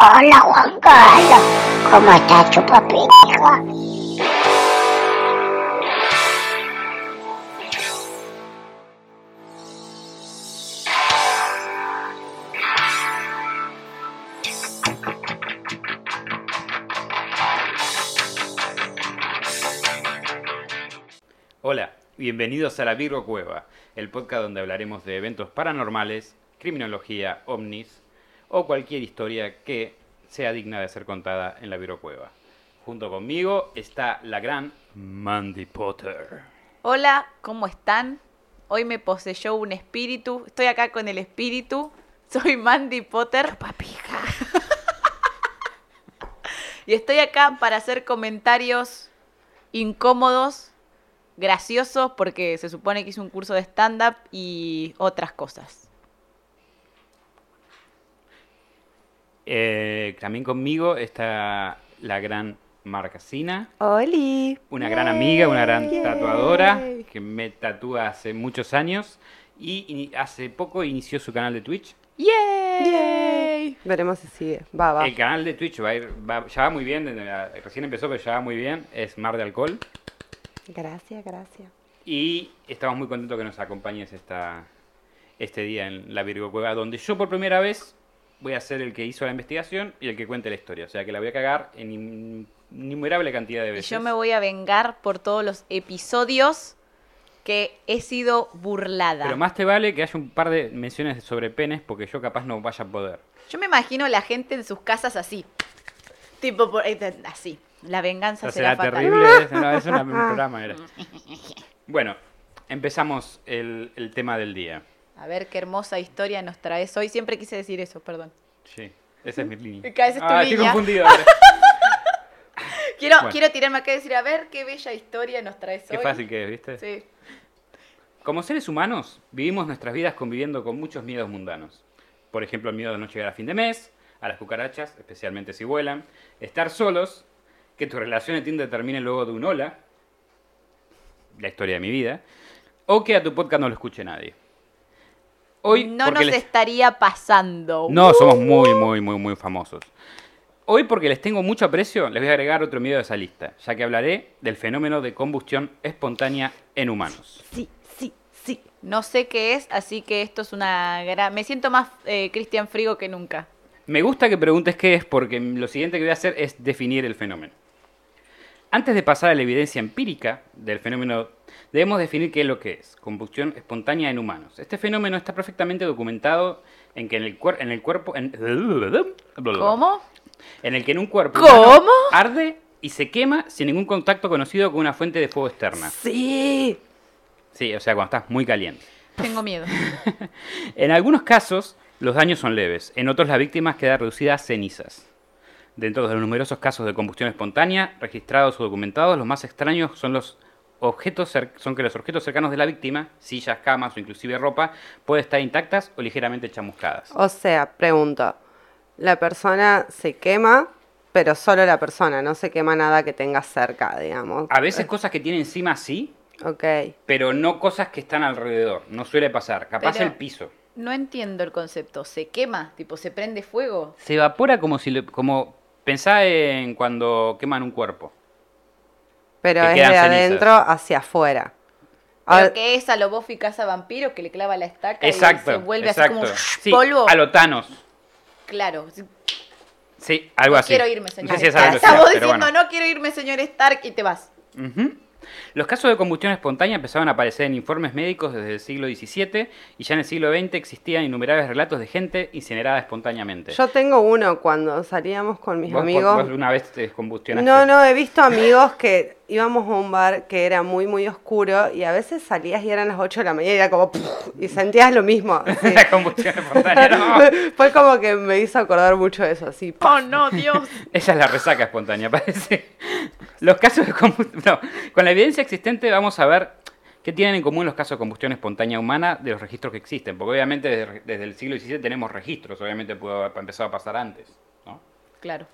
Hola Juan Carlos, ¿cómo está chupapija? Hola, bienvenidos a la Virgo Cueva, el podcast donde hablaremos de eventos paranormales, criminología, ovnis o cualquier historia que sea digna de ser contada en la Virgo Cueva. Junto conmigo está la gran Mandy Potter. Hola, ¿cómo están? Hoy me poseyó un espíritu. Estoy acá con el espíritu. Soy Mandy Potter. Papija. y estoy acá para hacer comentarios incómodos, graciosos, porque se supone que hice un curso de stand-up y otras cosas. Eh, también conmigo está la gran Marcasina, Oli. una gran amiga, una gran Yay. tatuadora que me tatúa hace muchos años y hace poco inició su canal de Twitch. ¡Yay! Veremos si sigue. Va, va. El canal de Twitch va a ir, va- ya va muy bien, recién empezó, pero ya va muy bien. Es Mar de Alcohol. Gracias, gracias. Y estamos muy contentos que nos acompañes esta, este día en la Virgo Cueva, donde yo por primera vez voy a ser el que hizo la investigación y el que cuente la historia. O sea que la voy a cagar en in- innumerable cantidad de Y veces. yo me voy a vengar por todos los episodios que he sido burlada. Pero más te vale que haya un par de menciones sobre penes, porque yo capaz no vaya a poder. Yo me imagino la gente en sus casas así. Tipo, por- eh, así. La venganza O sea, será será fatal. terrible. es- no, es un programa. era. Bueno, empezamos el, el tema del día. A ver qué hermosa historia nos traes hoy. Siempre quise decir eso, perdón. Sí, esa es mi línea. Esa es tu ah, estoy confundido ahora. Quiero, Bueno. quiero tirarme acá y decir, a ver qué bella historia nos traes Qué hoy. fácil que es, ¿viste? Sí. Como seres humanos, vivimos nuestras vidas conviviendo con muchos miedos mundanos. Por ejemplo, el miedo de no llegar a fin de mes, a las cucarachas, especialmente si vuelan, estar solos, que tu relación en Tinder termine luego de un hola, la historia de mi vida, o que a tu podcast no lo escuche nadie. Hoy, no nos les- estaría pasando. No, somos muy, muy, muy, muy famosos. Hoy, porque les tengo mucho aprecio, les voy a agregar otro miedo a esa lista, ya que hablaré del fenómeno de combustión espontánea en humanos. Sí, sí, sí. No sé qué es, así que esto es una gran... Me siento más eh, Cristian Frigo que nunca. Me gusta que preguntes qué es porque lo siguiente que voy a hacer es definir el fenómeno. Antes de pasar a la evidencia empírica del fenómeno, debemos definir qué es lo que es combustión espontánea en humanos. Este fenómeno está perfectamente documentado en que en el, cuer- en el cuerpo... En, ¿Cómo? En el que en un cuerpo ¿Cómo? arde y se quema sin ningún contacto conocido con una fuente de fuego externa. Sí. Sí, o sea, cuando estás muy caliente. Tengo miedo. En algunos casos, los daños son leves. En otros, la víctima queda reducida a cenizas. Dentro de los numerosos casos de combustión espontánea registrados o documentados, los más extraños son los objetos son que los objetos cercanos de la víctima, sillas, camas o inclusive ropa, pueden estar intactas o ligeramente chamuscadas. O sea, pregunto. La persona se quema, pero solo la persona, no se quema nada que tenga cerca, digamos. A veces cosas que tiene encima sí, Ok. pero no cosas que están alrededor. No suele pasar. Capaz Pero- el piso. No entiendo el concepto. ¿Se quema? ¿Tipo se prende fuego? Se evapora como si le, como pensá en cuando queman un cuerpo. Pero Que es de cenizas. adentro hacia afuera. ¿Pero Ahora- qué es a lo Buffy casa vampiro que le clava la estaca Exacto. y se vuelve exacto. así como Sí, polvo? a lo Thanos. Claro. sí. Sí, algo no así. quiero irme, señor. No sé si es Stark. algo Estamos pero diciendo, bueno. no quiero irme, señor Stark, y te vas. Ujú. Los casos de combustión espontánea empezaron a aparecer en informes médicos desde el siglo XVII y ya en el siglo XX existían innumerables relatos de gente incinerada espontáneamente. Yo tengo uno cuando salíamos con mis Vos- amigos. vos una vez te combustionaste. No, no, he visto amigos que íbamos a un bar que era muy, muy oscuro y a veces salías y eran las 8 de la mañana y era como... y sentías lo mismo. sí. La combustión espontánea, no. Fue como que me hizo acordar mucho de eso, así. Oh, no, Dios. Esa es la resaca espontánea, parece. Los casos de combustión... No, con la evidencia existente vamos a ver qué tienen en común los casos de combustión espontánea humana de los registros que existen. Porque obviamente desde, desde el siglo XVII tenemos registros, obviamente pudo haber empezado a pasar antes. ¿no? Claro.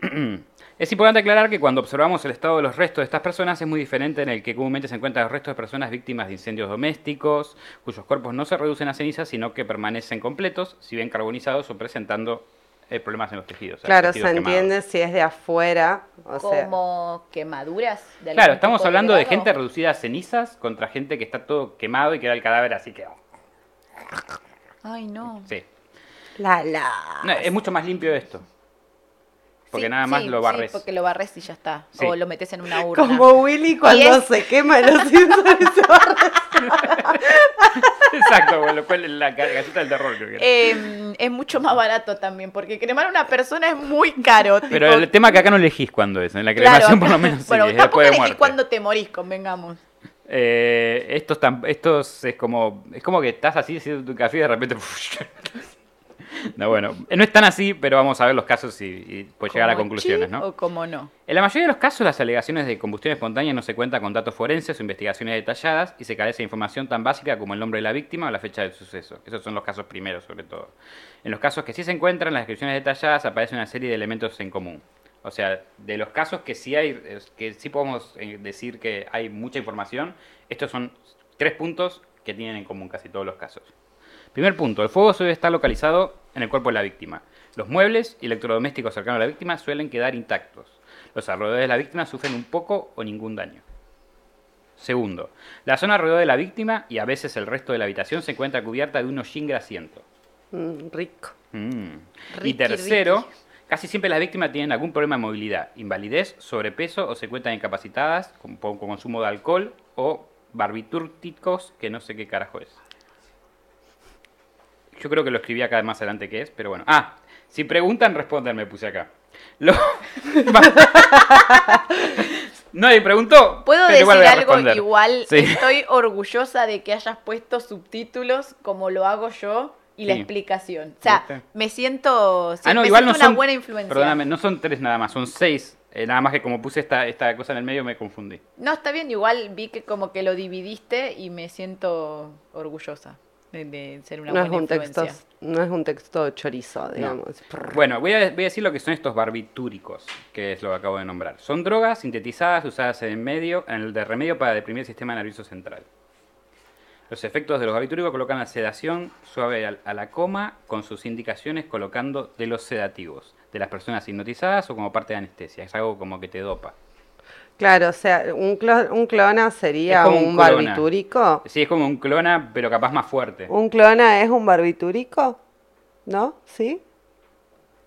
Es importante aclarar que cuando observamos el estado de los restos de estas personas es muy diferente en el que comúnmente se encuentran los restos de personas víctimas de incendios domésticos, cuyos cuerpos no se reducen a cenizas, sino que permanecen completos, si bien carbonizados o presentando eh, problemas en los tejidos. sea, Claro, se quemados. entiende si es de afuera, o sea, como quemaduras. de Claro, estamos hablando de gente reducida a cenizas contra gente que está todo quemado y queda el cadáver así que... Ay, no. Sí. la la. No, es mucho más limpio esto. Porque Sí, nada más sí, lo sí, barres. porque lo barres y ya está. Sí. O lo metes en una urna. Como Willy cuando es- se quema los Simpsons y se barre. Exacto, bueno, lo cual es la ga- galleta del terror creo que era. Eh, es mucho más barato también, porque cremar a una persona es muy caro. Pero el tema es que acá no elegís cuándo es. En la Claro, cremación por lo menos sí, bueno, es tampoco elegís cuando te morís, convengamos. Eh, estos, estos es como es como que estás así haciendo tu café y de repente... no, bueno, no es tan así, pero vamos a ver los casos y, y pues llegar a conclusiones, ¿no? O como no. En la mayoría de los casos, las alegaciones de combustión espontánea no se cuentan con datos forenses o investigaciones detalladas y se carece de información tan básica como el nombre de la víctima o la fecha del suceso. Esos son los casos primeros, sobre todo. En los casos que sí se encuentran, las descripciones detalladas aparece una serie de elementos en común. O sea, de los casos que sí hay, que sí podemos eh, decir que hay mucha información, estos son tres puntos que tienen en común casi todos los casos. Primer punto, el fuego suele estar localizado en el cuerpo de la víctima. Los muebles y electrodomésticos cercanos a la víctima suelen quedar intactos. Los alrededores de la víctima sufren un poco o ningún daño. Segundo, la zona alrededor de la víctima y a veces el resto de la habitación se encuentra cubierta de un hollín grasiento. Mm, rico. Mm. Y tercero, Ricky. casi siempre las víctimas tienen algún problema de movilidad, invalidez, sobrepeso o se encuentran incapacitadas con poco consumo de alcohol o barbitúrticos, que no sé qué carajo es. Yo creo que lo escribí acá más adelante que es, pero bueno. Ah, si preguntan, respondan, me puse acá. Lo- Nadie preguntó. Puedo decir igual algo igual. Sí. Estoy orgullosa de que hayas puesto subtítulos como lo hago yo y la explicación. O sea, ¿Viste? me siento, sí, Ah, no, me igual no siento una son. buena influencia. Perdóname, no son tres nada más, son seis. Eh, nada más que como puse esta, esta cosa en el medio me confundí. No, está bien, igual vi que como que lo dividiste y me siento orgullosa de, de ser una No es, un texto, no es un texto chorizo, digamos. Bueno, voy a, voy a decir lo que son estos barbitúricos, que es lo que acabo de nombrar. Son drogas sintetizadas usadas en medio, en el de remedio para deprimir el sistema nervioso central. Los efectos de los barbitúricos colocan la sedación suave a la coma con sus indicaciones colocando de los sedativos, de las personas hipnotizadas o como parte de anestesia. Es algo como que te dopa. Claro, o sea, un, clo- un clona sería Es como un, un clona. barbitúrico. Sí, es como un clona, pero capaz más fuerte. ¿Un clona es un barbitúrico? ¿No? ¿Sí?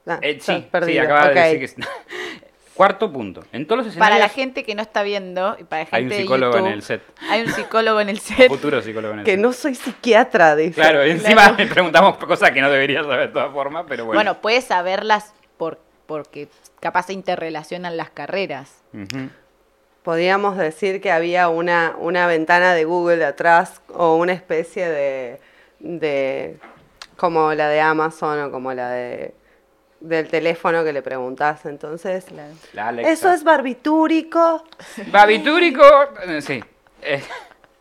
Ah, Eh, sí, sí, acaba de decir que sí. Cuarto punto. En todos los escenarios Para la gente que no está viendo y para la gente hay un de psicólogo en el set. Hay un psicólogo en el set. Futuro psicólogo en el Que set. no soy psiquiatra, dice. Claro, encima Claro. le preguntamos cosas que no debería saber de todas formas, pero bueno. Bueno, puedes saberlas por, porque capaz se interrelacionan las carreras. Ujú. Podríamos decir que había una, una ventana de Google atrás o una especie de, de como la de Amazon o como la de del teléfono que le preguntás. Entonces. ¿eso es barbitúrico? Barbitúrico. eh, Sí. Eh,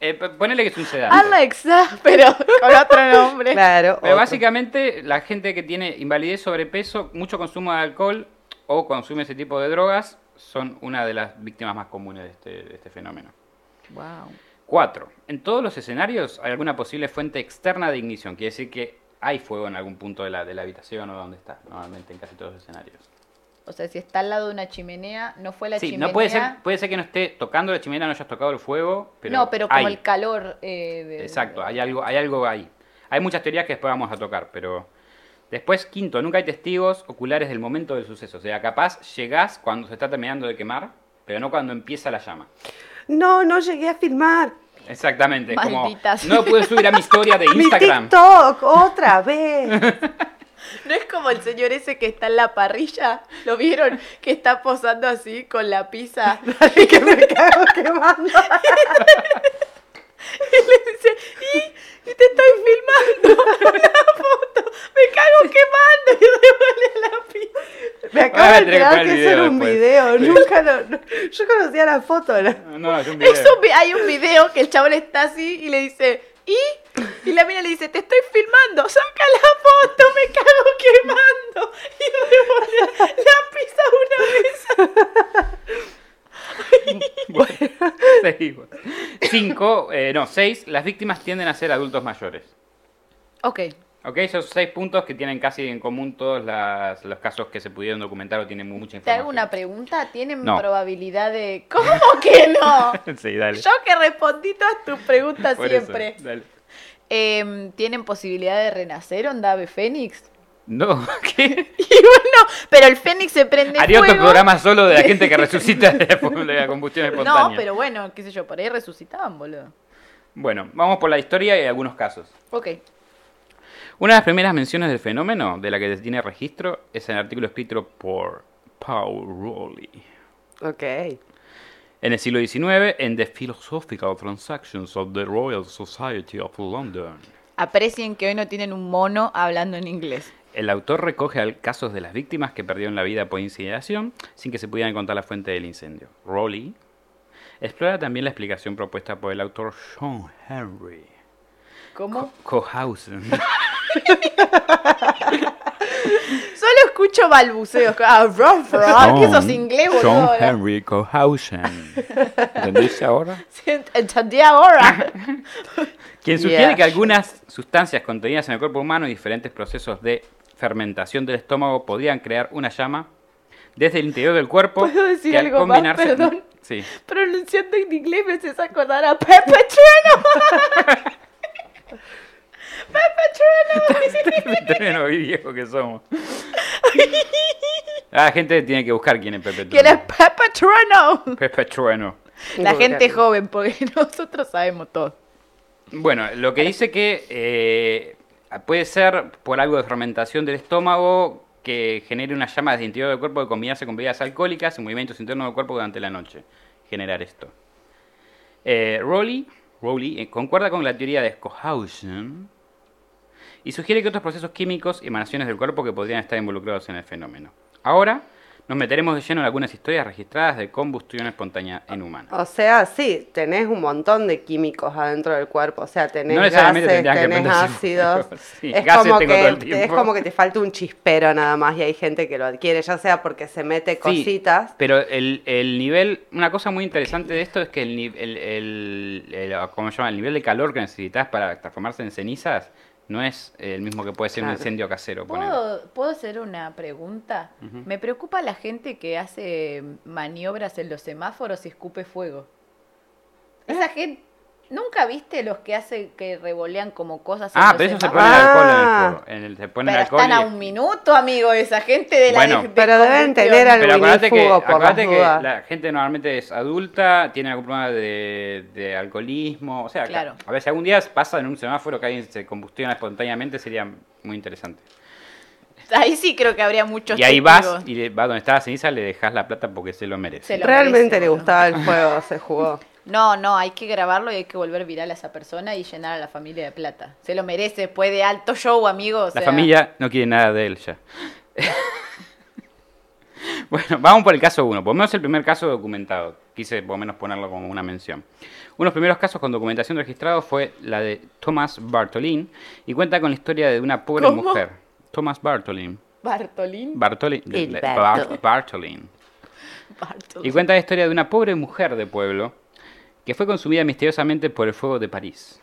eh, ponele que es un sedante. Alexa, pero con otro nombre. Claro. Pero otro. básicamente la gente que tiene invalidez, sobrepeso, mucho consumo de alcohol o consume ese tipo de drogas son una de las víctimas más comunes de este, de este fenómeno. Wow. 4. En todos los escenarios hay alguna posible fuente externa de ignición. Quiere decir que hay fuego en algún punto de la, de la habitación o donde está, normalmente en casi todos los escenarios. O sea, si está al lado de una chimenea, no fue la Sí, chimenea. no puede ser, puede ser que no esté tocando la chimenea, no hayas tocado el fuego, pero no, pero como hay. el calor. eh, de- Exacto, hay algo, hay algo ahí. Hay muchas teorías que después vamos a tocar, pero después, quinto, nunca hay testigos oculares del momento del suceso. O sea, capaz llegás cuando se está terminando de quemar, pero no cuando empieza la llama. No, no llegué a filmar. Exactamente, Malditas. como no puedo subir a mi historia de Mi Instagram. TikTok, otra vez. No es como el señor ese que está en la parrilla. ¿Lo vieron? Que está posando así con la pizza. Dale que me cago quemando. Y le dice, y, y te estoy filmando una foto. Me cago quemando y devuelve la pizza. Me acabo Ah, de tenés que enterar que eso era un video. Nunca lo, no- yo conocía la foto. la- No, es un video. Es un vi- hay un video que el chabón está así y le dice, ¿y? Y la mina le dice, te estoy filmando, saca la foto, me cago quemando. Y devuelve la pizza una Seguimos. Cinco, eh, no, seis, las víctimas tienden a ser adultos mayores. Ok. Ok, esos seis puntos que tienen casi en común todos las- los casos que se pudieron documentar o tienen mucha Te información. hago una pregunta. ¿Tienen No. probabilidad de.? ¿Cómo que no? sí, dale. Yo que respondí todas tus preguntas Por eso, siempre. dale. Em, ¿Tienen posibilidad de renacer, onda ave Fénix? No, ¿qué? Y bueno, pero el Fénix se prende Haría otro programa solo de la gente que resucita de la, de la combustión espontánea. No, pero bueno, qué sé yo, por ahí resucitaban, boludo. Bueno, vamos por la historia y algunos casos. Ok. Una de las primeras menciones del fenómeno de la que se tiene registro es el artículo escrito por Paul Rowley. Ok. En el siglo XIX, en The Philosophical Transactions of the Royal Society of London. Aprecien que hoy no tienen un mono hablando en inglés. El autor recoge casos de las víctimas que perdieron la vida por incineración sin que se pudieran encontrar la fuente del incendio. Rowley explora también la explicación propuesta por el autor Sean Henry ¿Cómo? Cohausen. Solo escucho balbuceos. Ah, ruff, ruff. ¿Qué sos inglés, boludo? Sean Henry Cohausen. ¿Entendiste ahora? Sí, Entendí ahora. Quien sugiere Yeah. que algunas sustancias contenidas en el cuerpo humano y diferentes procesos de fermentación del estómago podrían crear una llama desde el interior del cuerpo. ¿Puedo decir que al algo más? combinarse- Perdón. Sí. Pronunciando en inglés me haces acordar a Pepe Trueno. Pepe Trueno. Viejo que somos. La gente tiene que buscar quién es Pepe ¿Quién es Trueno. Pepe Trueno? Pepe Trueno. La gente joven, porque nosotros sabemos todo. Bueno, lo que dice que eh, puede ser por algo de fermentación del estómago que genere una llama desde el interior del cuerpo de combinarse con bebidas alcohólicas y movimientos internos del cuerpo durante la noche. Generar esto. Eh, Rowley, Rowley eh, concuerda con la teoría de Cohausen y sugiere que otros procesos químicos y emanaciones del cuerpo que podrían estar involucrados en el fenómeno. Ahora nos meteremos de lleno en algunas historias registradas de combustión espontánea en humanos. O sea, sí, tenés un montón de químicos adentro del cuerpo. O sea, tenés No gases, que tenés ácidos. Sí, es, gases como tengo que, todo el es como que te falta un chispero nada más y hay gente que lo adquiere, ya sea porque se mete Sí, cositas. pero el, el nivel, una cosa muy interesante de esto es que el, el, el- el- ¿cómo se llama? el nivel de calor que necesitas para transformarse en cenizas no es el mismo que puede ser un incendio casero. ¿Puedo, ¿Puedo hacer una pregunta? Me preocupa la gente que hace maniobras en los semáforos y escupe fuego. Esa gente... ¿Nunca viste los que hacen que revolean como cosas en Ah, pero eso se pone el alcohol en el Ah. fuego. En el- se pone Pero alcohol están a y- un minuto, amigo, esa gente de la Bueno. de- de Pero deben tener algo Pero acuérdate que, acuérdate que la gente normalmente es adulta, tiene algún problema de, de alcoholismo. O sea, Claro. a ver, si algún día pasa en un semáforo que alguien se combustiona espontáneamente, sería muy interesante. Ahí sí creo que habría muchos Y ahí vas y le- va donde está la ceniza, le dejas la plata porque se lo merece. Se lo Realmente merece, le gustaba el fuego, se jugó. No, no, hay que grabarlo y hay que volver viral a esa persona y llenar a la familia de plata. Se lo merece después de alto show, amigo. o La familia no quiere nada de él ya. bueno, vamos por el caso 1. Por lo menos el primer caso documentado. Quise por lo menos ponerlo como una mención. Uno de los primeros casos con documentación registrado fue la de Thomas Bartolin y cuenta con la historia de una pobre ¿Cómo? mujer. Thomas Bartolin. Bartolín. Bartolin. El de- Barto. Bar- Bartolin. Bartolín. Y cuenta la historia de una pobre mujer de pueblo que fue consumida misteriosamente por el fuego de París.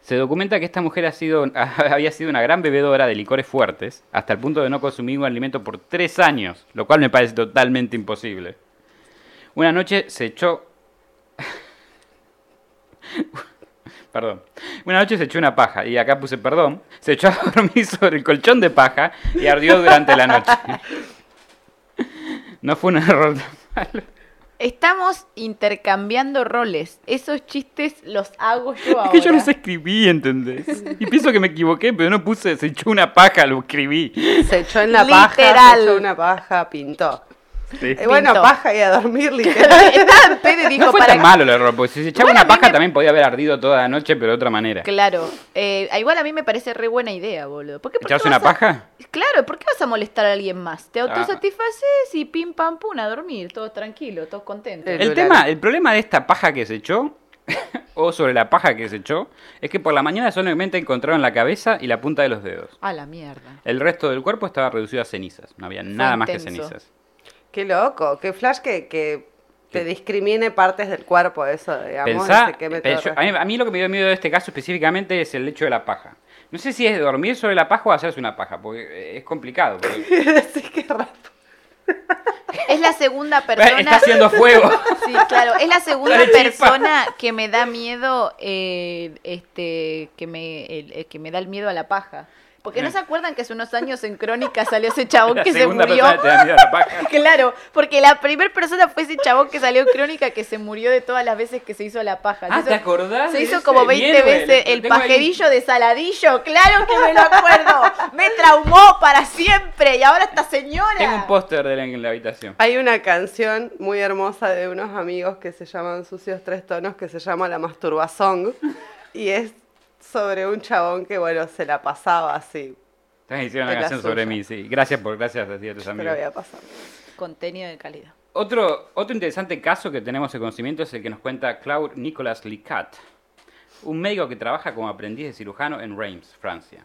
Se documenta que esta mujer sido, había sido una gran bebedora de licores fuertes, hasta el punto de no consumir un alimento por tres años, lo cual me parece totalmente imposible. Una noche se echó... Perdón. Una noche se echó una paja, y acá puse perdón, se echó a dormir sobre el colchón de paja y ardió durante la noche. No fue un error tan malo. Estamos intercambiando roles. Esos chistes los hago yo ahora. Es que yo los escribí, ¿entendés? Y pienso que me equivoqué, pero no puse, se echó una paja, lo escribí. Se echó en la paja, Literal. se echó una paja, pintó. Sí. Y bueno, Pintó. paja y a dormir, literal. Dijo No fue para tan malo el error, porque si se echaba Bueno, una paja me- también podía haber ardido toda la noche, pero de otra manera. Claro. Eh, igual a mí me parece re buena idea, boludo. ¿Por qué, por qué ¿Echarse una a- paja? Claro, ¿por qué vas a molestar a alguien más? Te Ah. autosatisfaces y pim pam pum a dormir, todos tranquilos, todos contentos. El- tema, el problema de esta paja que se echó, o sobre la paja que se echó, es que por la mañana solamente encontraron la cabeza y la punta de los dedos. A la mierda. El resto del cuerpo estaba reducido a cenizas, no había nada más que cenizas. Qué loco, qué flash que, que te discrimine partes del cuerpo, eso, digamos. Pensá, yo- a, mí, a mí lo que me dio miedo de este caso específicamente es el hecho de la paja. No sé si es dormir sobre la paja o hacerse una paja, porque es complicado. porque- Sí, qué raro. Es la segunda persona. Está haciendo fuego. Sí, claro, es la segunda persona que me da miedo, eh, este, que me, el que me da el miedo a la paja. Porque no se acuerdan que hace unos años en Crónica salió ese chabón La que se murió. persona te da miedo a la paja. Claro, porque la primera persona fue ese chabón que salió en Crónica que se murió de todas las veces que se hizo la paja. Ah, hizo- ¿te acordás? Se hizo como 20 Mierda, veces el ahí. pajerillo de Saladillo. Claro que me lo acuerdo. Me traumó para siempre. Y ahora esta señora. Tengo un póster de él en la habitación. Hay una canción muy hermosa de unos amigos que se llaman Sucios Tres Tonos que se llama La Masturbazón y es sobre un chabón que, bueno, se la pasaba así. Estás hicieron una canción sobre mí, sí. Gracias por, gracias a ti y a tus amigos. voy a pasar. Contenido de calidad. Otro, otro interesante caso que tenemos de conocimiento es el que nos cuenta Claude Nicolas Licat, un médico que trabaja como aprendiz de cirujano en Reims, Francia.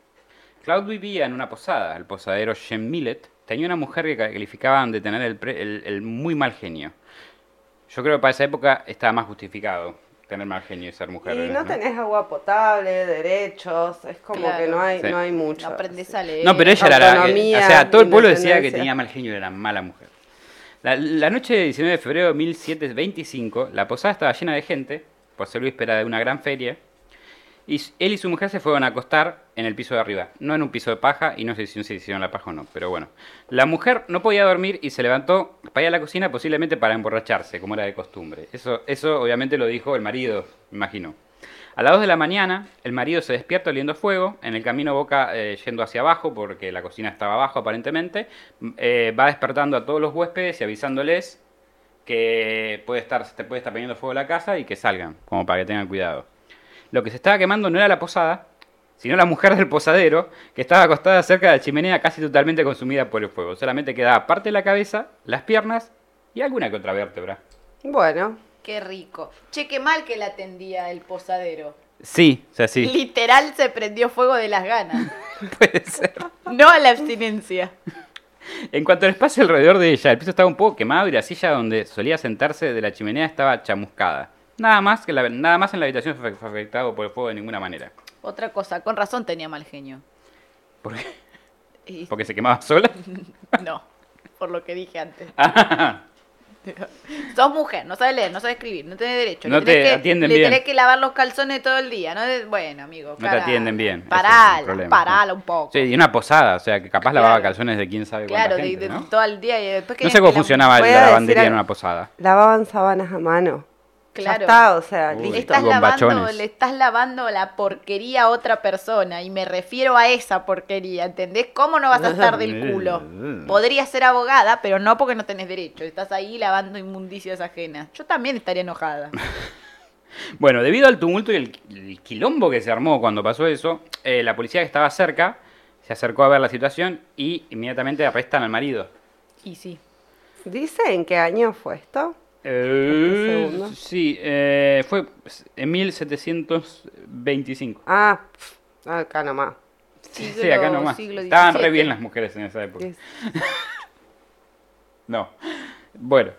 Claude vivía en una posada, el posadero Jean Millet. Tenía una mujer que calificaban de tener el, pre- el- el muy mal genio. Yo creo que para esa época estaba más justificado tener mal genio y ser mujer. Y no tenés agua potable, derechos, es como Claro. que no hay, Sí. no hay mucho. No aprendes a leer. No, pero ella era la. Autonomía, o sea, todo el pueblo decía que tenía mal genio y era mala mujer. La, la noche de 19 de febrero de 1725, la posada estaba llena de gente, por ser víspera de una gran feria, y él y su mujer se fueron a acostar en el piso de arriba. No en un piso de paja, y no sé si se hicieron la paja o no, pero bueno. La mujer no podía dormir y se levantó para ir a la cocina, posiblemente para emborracharse, como era de costumbre. Eso, eso obviamente lo dijo el marido, me imagino. A las 2 de la mañana, el marido se despierta oliendo fuego, en el camino boca eh, yendo hacia abajo, porque la cocina estaba abajo aparentemente, eh, va despertando a todos los huéspedes y avisándoles que puede estar, se puede estar poniendo fuego la casa y que salgan, como para que tengan cuidado. Lo que se estaba quemando no era la posada, sino la mujer del posadero, que estaba acostada cerca de la chimenea casi totalmente consumida por el fuego. Solamente quedaba parte de la cabeza, las piernas y alguna que otra vértebra. Bueno, Qué rico. Che, qué mal que la atendía el posadero. Sí, o sea, sí, Literal se prendió fuego de las ganas. puede ser. No a la abstinencia. En cuanto al espacio alrededor de ella, el piso estaba un poco quemado y la silla donde solía sentarse de la chimenea estaba chamuscada. Nada más, que la- nada más en la habitación fue afectado por el fuego de ninguna manera. Otra cosa, con razón tenía mal genio. ¿Por qué? Y- ¿Porque se quemaba sola? No, por lo que dije antes. Ah, Sos mujer, no sabes leer, no sabes escribir, no tenés derecho. No le tenés te que, atienden le bien. tenés que lavar los calzones todo el día. ¿no? Bueno, amigo. No te parala, atienden bien, ese es Parala, problema. parala un poco. sí, y una posada, o sea, que capaz lavaba calzones de quién sabe cuánta claro, de, gente, de- ¿no? todo el día y después No querías sé cómo que la- funcionaba la decir lavandería en una posada. lavaban sábanas a mano. Claro. Ya está, o sea, Uy. listo. Estás lavando, le estás lavando la porquería a otra persona y me refiero a esa porquería, ¿entendés? ¿Cómo no vas a estar del culo? Podrías ser abogada, pero no porque no tenés derecho. Estás ahí lavando inmundicias ajenas. Yo también estaría enojada. Bueno, debido al tumulto y el, el quilombo que se armó cuando pasó eso, eh, la policía que estaba cerca se acercó a ver la situación y inmediatamente arrestan al marido. Y sí. ¿Dice en qué año fue esto? Eh, sí, eh, fue en 1725. Ah, acá nomás. Sí, Siglo- acá nomás. Estaban re bien las mujeres en esa época. No. Bueno,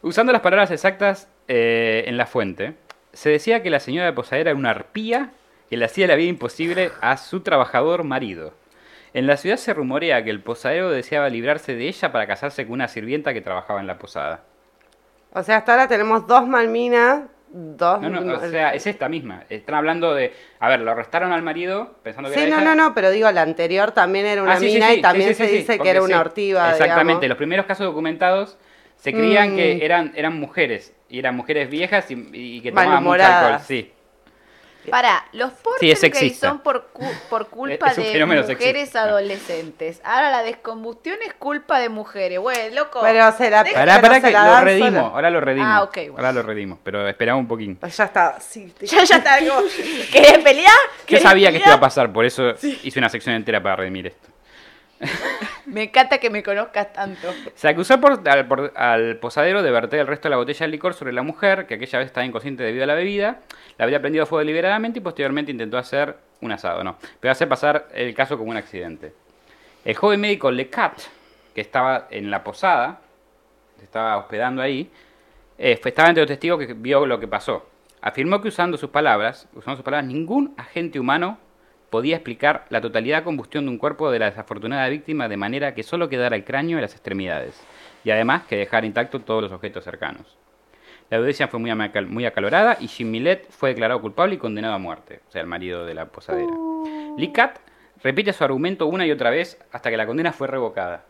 usando las palabras exactas eh, en la fuente, se decía que la señora de Posadera era una arpía que le hacía la vida imposible a su trabajador marido. En la ciudad se rumorea que el posadero deseaba librarse de ella para casarse con una sirvienta que trabajaba en la posada. O sea, hasta ahora tenemos dos malminas, dos... No, no, o sea, es esta misma. Están hablando de. A ver, lo arrestaron al marido pensando que Sí, era no, ella. no, no, pero digo, la anterior también era una Ah, sí, mina sí, y también se dice que era una ortiva, Exactamente, digamos. los primeros casos documentados se creían Mm. que eran, eran mujeres, y eran mujeres viejas y, y que tomaban mucho alcohol, sí. Para, los Sí, gays sexista. son por, cu- por culpa de mujeres sexista. adolescentes. Ahora la descombustión es culpa de mujeres. Güey, loco. Pero se la, Pará, pará que lo sola. ahora lo redimos. Ah, ok, bueno. Ahora lo redimos, pero esperamos un poquín. Pues ya está, sí. te- Ya, ya está. como, ¿Querés pelear? Yo ¿Querés sabía que esto iba a pasar, por eso hice una sección entera para redimir esto. Me encanta que me conozcas tanto. Se acusó al, posadero de verter el resto de la botella de licor sobre la mujer, que aquella vez estaba inconsciente debido a la bebida. La habría prendido fuego deliberadamente y posteriormente intentó hacer un asado, no. Pero hacer pasar el caso como un accidente. El joven médico Lecat, que estaba en la posada, estaba hospedando ahí, eh, estaba entre los testigos que vio lo que pasó. Afirmó que usando sus palabras, usando sus palabras, ningún agente humano podía explicar la totalidad de combustión de un cuerpo de la desafortunada víctima de manera que solo quedara el cráneo y las extremidades, y además que dejara intactos todos los objetos cercanos. La audiencia fue muy, acalorada y Jim Millet fue declarado culpable y condenado a muerte, o sea, el marido de la posadera. Lee Cat repite su argumento una y otra vez hasta que la condena fue revocada.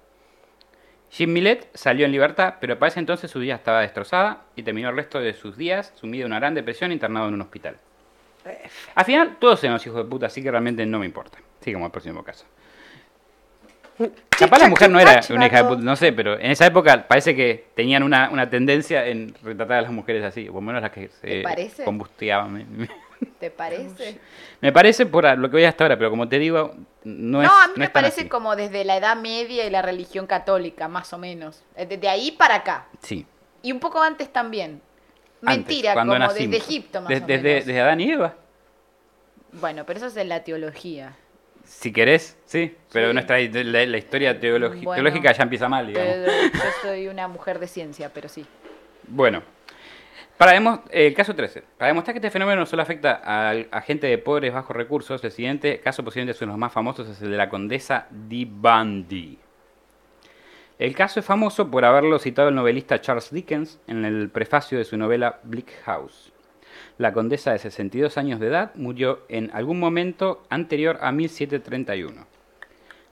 Jim Millet salió en libertad, pero para ese entonces su vida estaba destrozada y terminó el resto de sus días sumido en una gran depresión e internado en un hospital. Al final, todos eran los hijos de puta, así que realmente no me importa. Sigamos al próximo caso. Capaz la mujer no era una hija de puta, no sé, pero en esa época parece que tenían una, una tendencia en retratar a las mujeres así, o menos las que se combustiaban. ¿Te parece? me parece por lo que voy hasta ahora, pero como te digo, no No, es a mí no me parece así. como desde la Edad Media y la religión católica, más o menos. Eh, Desde ahí para acá. Sí. Y un poco antes también. Antes, Mentira, cuando como nacimos. desde Egipto, más Des- o desde, menos. desde Adán y Eva. Bueno, pero eso es en la teología. Si querés, sí, pero Sí. nuestra la, la historia Bueno. teológica ya empieza mal, digamos. Yo soy una mujer de ciencia, pero sí. Bueno, para eh, el caso 13. Para demostrar que este fenómeno no solo afecta a, a gente de pobres bajos recursos, el siguiente caso posiblemente es uno de los más famosos, es el de la condesa Di Bundy. El caso es famoso por haberlo citado el novelista Charles Dickens en el prefacio de su novela Bleak House. La condesa de 62 años de edad murió en algún momento anterior a 1731.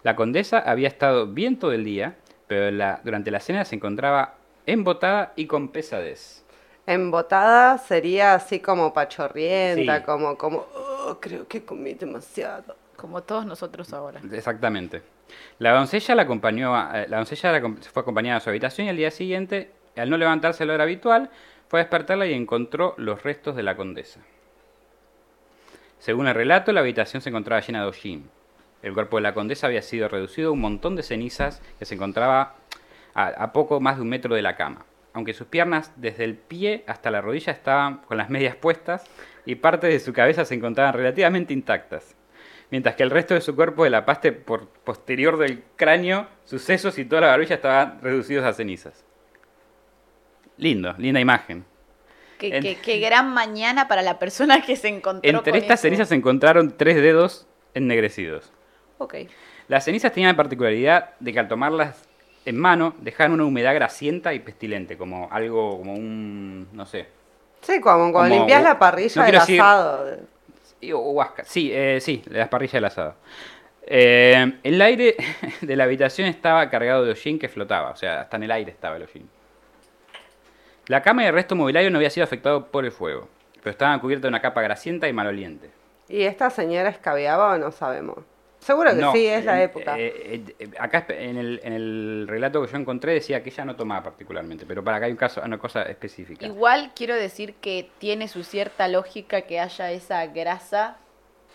La condesa había estado bien todo el día, pero la- durante la cena se encontraba embotada y con pesadez. Embotada sería así como pachorrienta, Sí. como, como, "Oh, creo que comí demasiado. Como todos nosotros ahora. Exactamente. La doncella la acompañó, eh, la doncella fue acompañada a su habitación y al día siguiente, al no levantarse a la hora habitual, fue a despertarla y encontró los restos de la condesa. Según el relato, la habitación se encontraba llena de hollín. El cuerpo de la condesa había sido reducido a un montón de cenizas que se encontraba a, a poco más de un metro de la cama. Aunque sus piernas, desde el pie hasta la rodilla, estaban con las medias puestas y parte de su cabeza se encontraban relativamente intactas. Mientras que el resto de su cuerpo, de la parte por posterior del cráneo, sus sesos y toda la barbilla estaban reducidos a cenizas. Lindo, linda imagen. Qué, En- qué- qué gran mañana para la persona que se encontró Entre con estas eso. cenizas se encontraron tres dedos ennegrecidos. Ok. Las cenizas tenían la particularidad de que al tomarlas en mano dejaban una humedad grasienta y pestilente, como algo, como un, no sé, Sí, como cuando limpias la parrilla no del decir- asado. O. Sí, eh, sí, las parrillas del asado. Eh, el aire de la habitación estaba cargado de hollín que flotaba, o sea, hasta en el aire estaba el hollín. La cama y el resto mobiliario no había sido afectado por el fuego, pero estaban cubiertos de una capa grasienta y maloliente. ¿Y esta señora escabeaba o no sabemos? Seguro que No, sí, es la eh, época. eh, eh, acá en el, en el relato que yo encontré decía que ella no tomaba particularmente, pero para acá hay un caso, una cosa específica. Igual quiero decir que tiene su cierta lógica que haya esa grasa,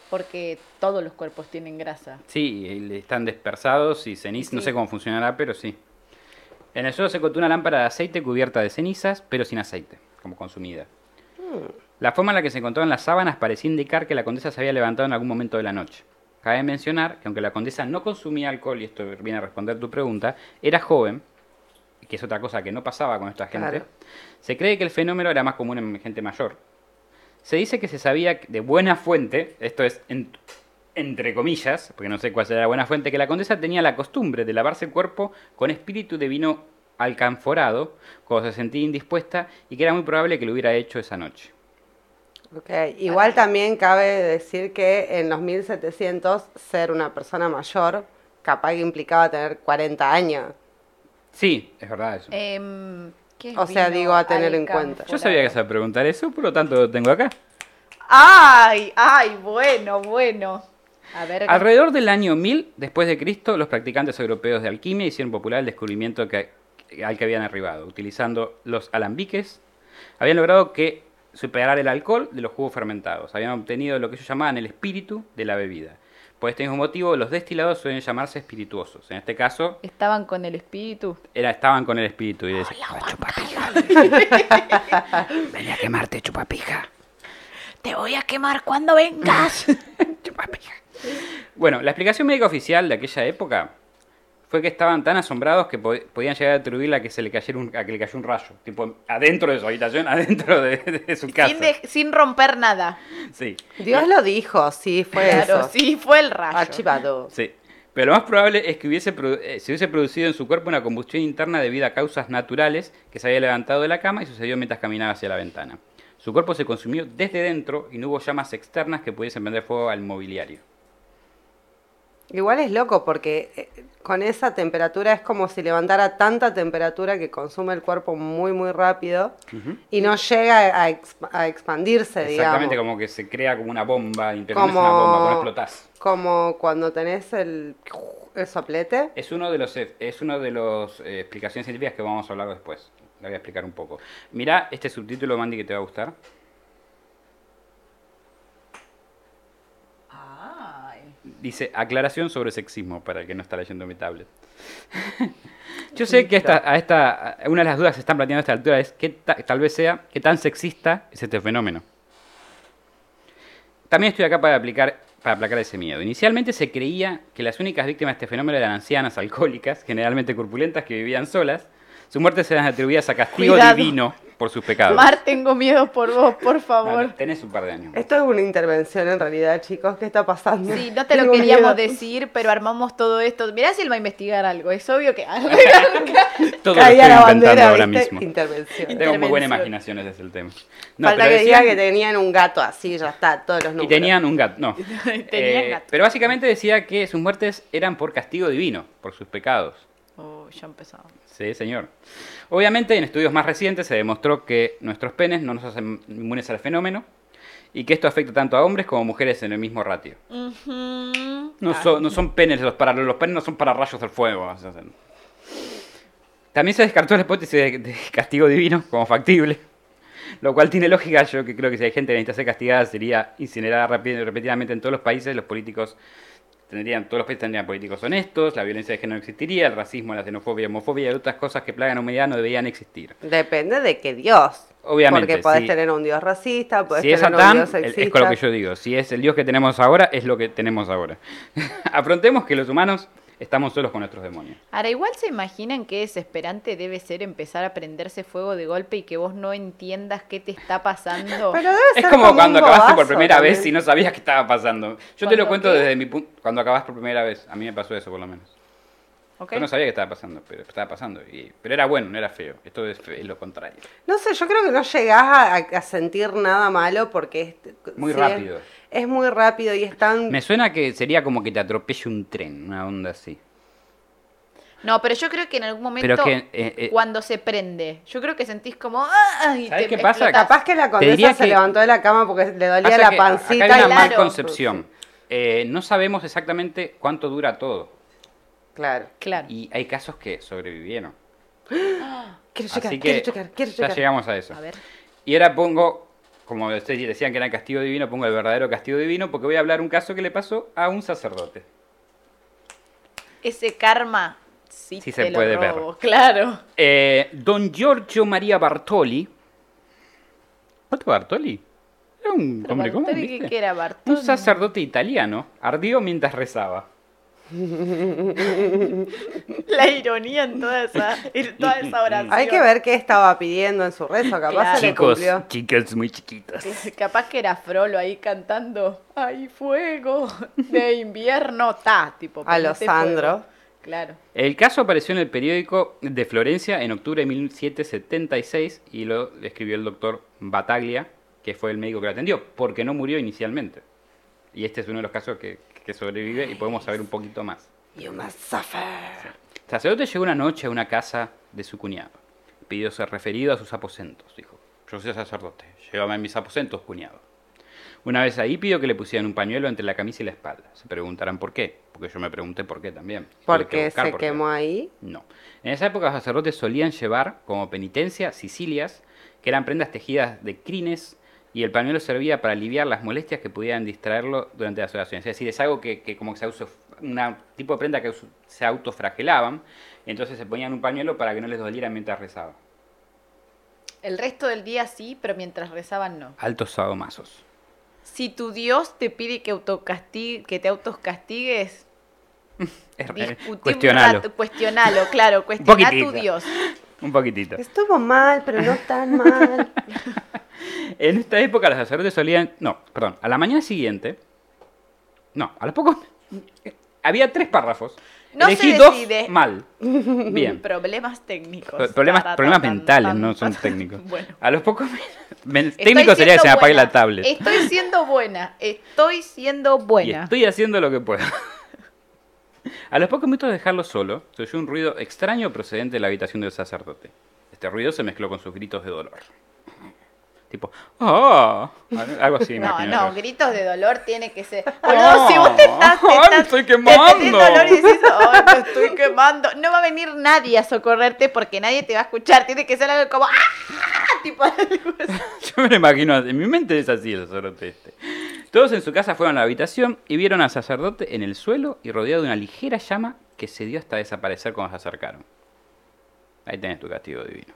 porque todos los cuerpos tienen grasa. Sí, están dispersados y cenizas, no sé cómo funcionará, pero sí. En el suelo se encontró una lámpara de aceite cubierta de cenizas, pero sin aceite, como consumida. La forma en la que se encontraron las sábanas parecía indicar que la condesa se había levantado en algún momento de la noche. Cabe mencionar que aunque la condesa no consumía alcohol, y esto viene a responder tu pregunta, era joven, que es otra cosa que no pasaba con esta gente, Claro. se cree que el fenómeno era más común en gente mayor. Se dice que se sabía de buena fuente, esto es en- entre comillas, porque no sé cuál será la buena fuente, que la condesa tenía la costumbre de lavarse el cuerpo con espíritu de vino alcanforado cuando se sentía indispuesta y que era muy probable que lo hubiera hecho esa noche. Igual también cabe decir que en los 1700 ser una persona mayor capaz que implicaba tener 40 años. Sí, es verdad eso. Em, ¿qué es O sea, digo, a tener en cuenta. Yo sabía que se iba a preguntar eso, por lo tanto lo tengo acá. Ay, ay, bueno, bueno. A ver, Alrededor del año 1000 después de Cristo, los practicantes europeos de alquimia hicieron popular el descubrimiento que- al que habían arribado. Utilizando los alambiques, habían logrado que superar el alcohol de los jugos fermentados. Habían obtenido lo que ellos llamaban el espíritu de la bebida. Por este mismo motivo, los destilados suelen llamarse espirituosos. En este caso, estaban con el espíritu. era, estaban con el espíritu y decían, "Ah, chupapija. Venía a quemarte, chupapija. Te voy a quemar cuando vengas. Chupapija. Bueno, la explicación médica oficial de aquella época fue que estaban tan asombrados que po- podían llegar a atribuirle a que se le cayera un, a que le cayó un rayo, tipo adentro de su habitación, adentro de, de su casa. Sin, de- sin romper nada. Sí, Dios lo dijo, sí, fue Claro, eso. sí, fue el rayo. Archivado. sí. Pero lo más probable es que hubiese eh, se hubiese producido en su cuerpo una combustión interna debido a causas naturales que se había levantado de la cama y sucedió mientras caminaba hacia la ventana. Su cuerpo se consumió desde dentro y no hubo llamas externas que pudiesen prender fuego al mobiliario. Igual es loco porque eh, con esa temperatura es como si levantara tanta temperatura que consume el cuerpo muy, muy rápido y no llega a, exp- a expandirse, Exactamente, digamos. como que se crea como una bomba, Como- una bomba, no explotás. Como cuando tenés el, el soplete. Es uno de los es uno de los eh, explicaciones científicas que vamos a hablar después. La voy a explicar un poco. Mira este subtítulo, Mandy, que te va a gustar. Dice aclaración sobre sexismo para el que no está leyendo mi tablet. Yo sé que esta, a esta, una de las dudas que se están planteando a esta altura es que tal vez sea qué tan sexista es este fenómeno. También estoy acá para aplicar para aplacar ese miedo. Inicialmente se creía que las únicas víctimas de este fenómeno eran ancianas alcohólicas, generalmente corpulentas, que vivían solas. Sus muertes eran atribuidas a castigo Cuidado. divino por sus pecados. Mar, tengo miedo por vos, por favor. no, tenés un par de años. Esto es una intervención en realidad, chicos. ¿Qué está pasando? Sí, no te lo queríamos miedo. decir, pero armamos todo esto. Mirá si él va a investigar algo. Es obvio que algo. Todo lo estoy la inventando bandera, ahora mismo. Intervención. Tengo muy buena imaginación, ese es el tema. No, Falta pero que diga que tenían un gato así, ya está, todos los Y números. tenían un gato, no. Tenían Eh, gato. Pero básicamente decía que sus muertes eran por castigo divino, por sus pecados. Oh, ya empezamos. Sí, señor. Obviamente, en estudios más recientes se demostró que nuestros penes no nos hacen inmunes al fenómeno y que esto afecta tanto a hombres como a mujeres en el mismo ratio. No, Ah, son, no son penes los para los penes no son para rayos del fuego. o sea, son- También se descartó la hipótesis de, de castigo divino como factible, lo cual tiene lógica. Yo que creo que si hay gente que necesita ser castigada sería incinerada repetidamente en todos los países. Los políticos tendrían todos los países tendrían políticos honestos, la violencia de género no existiría, el racismo, la xenofobia, la homofobia y otras cosas que plagan a la humanidad no deberían existir. Depende de qué Dios. Obviamente, Porque podés tener un Dios racista, podés Si es tener un Satán, Dios el- sexista. es con lo que yo digo. Si es el Dios que tenemos ahora, es lo que tenemos ahora. Afrontemos que los humanos estamos solos con nuestros demonios. Ahora, igual se imaginan qué desesperante debe ser empezar a prenderse fuego de golpe y que vos no entiendas qué te está pasando. Pero debe Es ser como, un cuando acabaste por primera también. vez y no sabías qué estaba pasando. Yo te lo ¿Cuándo cuento qué? desde mi punto. Cuando acabas por primera vez. A mí me pasó eso, por lo menos. Yo no sabía qué estaba pasando, pero estaba pasando. Y, pero era bueno, no era feo. Esto es, es lo contrario. No sé, yo creo que no llegás a, a sentir nada malo porque es... Muy rápido. Es, es muy rápido y es tan... Me suena que sería como que te atropelle un tren, una onda así. No, pero yo creo que en algún momento, Pero que, eh, eh, cuando se prende, yo creo que sentís como... ¡ah! y ¿Sabés te qué pasa? explotás. Capaz que la condesa se que- levantó de la cama porque le dolía la pancita. Acá hay y una claro. mal concepción. Eh, no sabemos exactamente cuánto dura todo. Claro. Claro. Y hay casos que sobrevivieron. Quiero checar, Así quiero que checar, quiero ya checar. llegamos a eso. A ver. Y ahora pongo, como ustedes decían que era castigo divino, pongo el verdadero castigo divino porque voy a hablar un caso que le pasó a un sacerdote. Ese karma sí, Sí te se lo puede ver. robo, Claro. Eh, don Giorgio María Bartoli. ¿Otro Bartoli? Era un Pero hombre común, Bartoli, ¿qué- ¿viste? qué era Bartoli? Un sacerdote italiano ardió mientras rezaba. La ironía en toda esa, en toda esa oración. Hay que ver qué estaba pidiendo en su rezo, capaz Claro. se le Chicos, cumplió. chicas muy chiquitas. Capaz que era Frollo ahí cantando ¡Hay fuego de invierno! Ta, tipo. A los Sandro. fuego. Claro. El caso apareció en el periódico de Florencia en octubre de 1776 y lo escribió el doctor Bataglia, que fue el médico que lo atendió, porque no murió inicialmente. Y este es uno de los casos que, que sobrevive y podemos saber un poquito más. You must suffer. El sacerdote llegó una noche a una casa de su cuñado. Pidió ser referido a sus aposentos. Dijo, yo soy sacerdote, llévame a mis aposentos, cuñado. Una vez ahí pidió que le pusieran un pañuelo entre la camisa y la espalda. Se preguntarán por qué, porque yo me pregunté por qué también. Porque buscar se por qué. quemó ahí. No. En esa época los sacerdotes solían llevar como penitencia sicilias, que eran prendas tejidas de crines, y el pañuelo servía para aliviar las molestias que pudieran distraerlo durante las oraciones. Es decir, es algo que, que como que se auto, una tipo de prenda que se autofragelaban, entonces se ponían un pañuelo para que no les doliera mientras rezaban. El resto del día sí, pero mientras rezaban no. Altos sadomazos. Si tu Dios te pide que, que te autocastigues, un Cuestionalo. cuestionalo, claro, cuestiona a tu. Dios. Un poquitito. Estuvo mal, pero no tan mal. En esta época los sacerdotes solían... No, perdón. A la mañana siguiente... No, a los pocos... Había tres párrafos. No se Elegí dos decide. mal. Bien. Problemas técnicos. Pro- Problemas, problemas tan, mentales, tan, no son técnicos. Bueno. A los pocos... men- Estoy Técnico sería que se me apague la tablet. Estoy siendo buena. Estoy siendo Y buena. estoy haciendo lo que puedo. A los pocos minutos de dejarlo solo, se oyó un ruido extraño procedente de la habitación del sacerdote. Este ruido se mezcló con sus gritos de dolor. Tipo, ¡ah! Algo así, No, no, gritos de dolor tiene que ser. Boludo, si vos te estás. Te ay, estás me estoy te- te quemando. tenés dolor y decís, ay, me estoy quemando. No va a venir nadie a socorrerte porque nadie te va a escuchar. Tiene que ser algo como. ¡Ah! Tipo algo así. Yo me lo imagino, en mi mente es así el sacerdote este. Todos en su casa fueron a la habitación y vieron al sacerdote en el suelo y rodeado de una ligera llama que se dio hasta desaparecer cuando se acercaron. Ahí tenés tu castigo divino.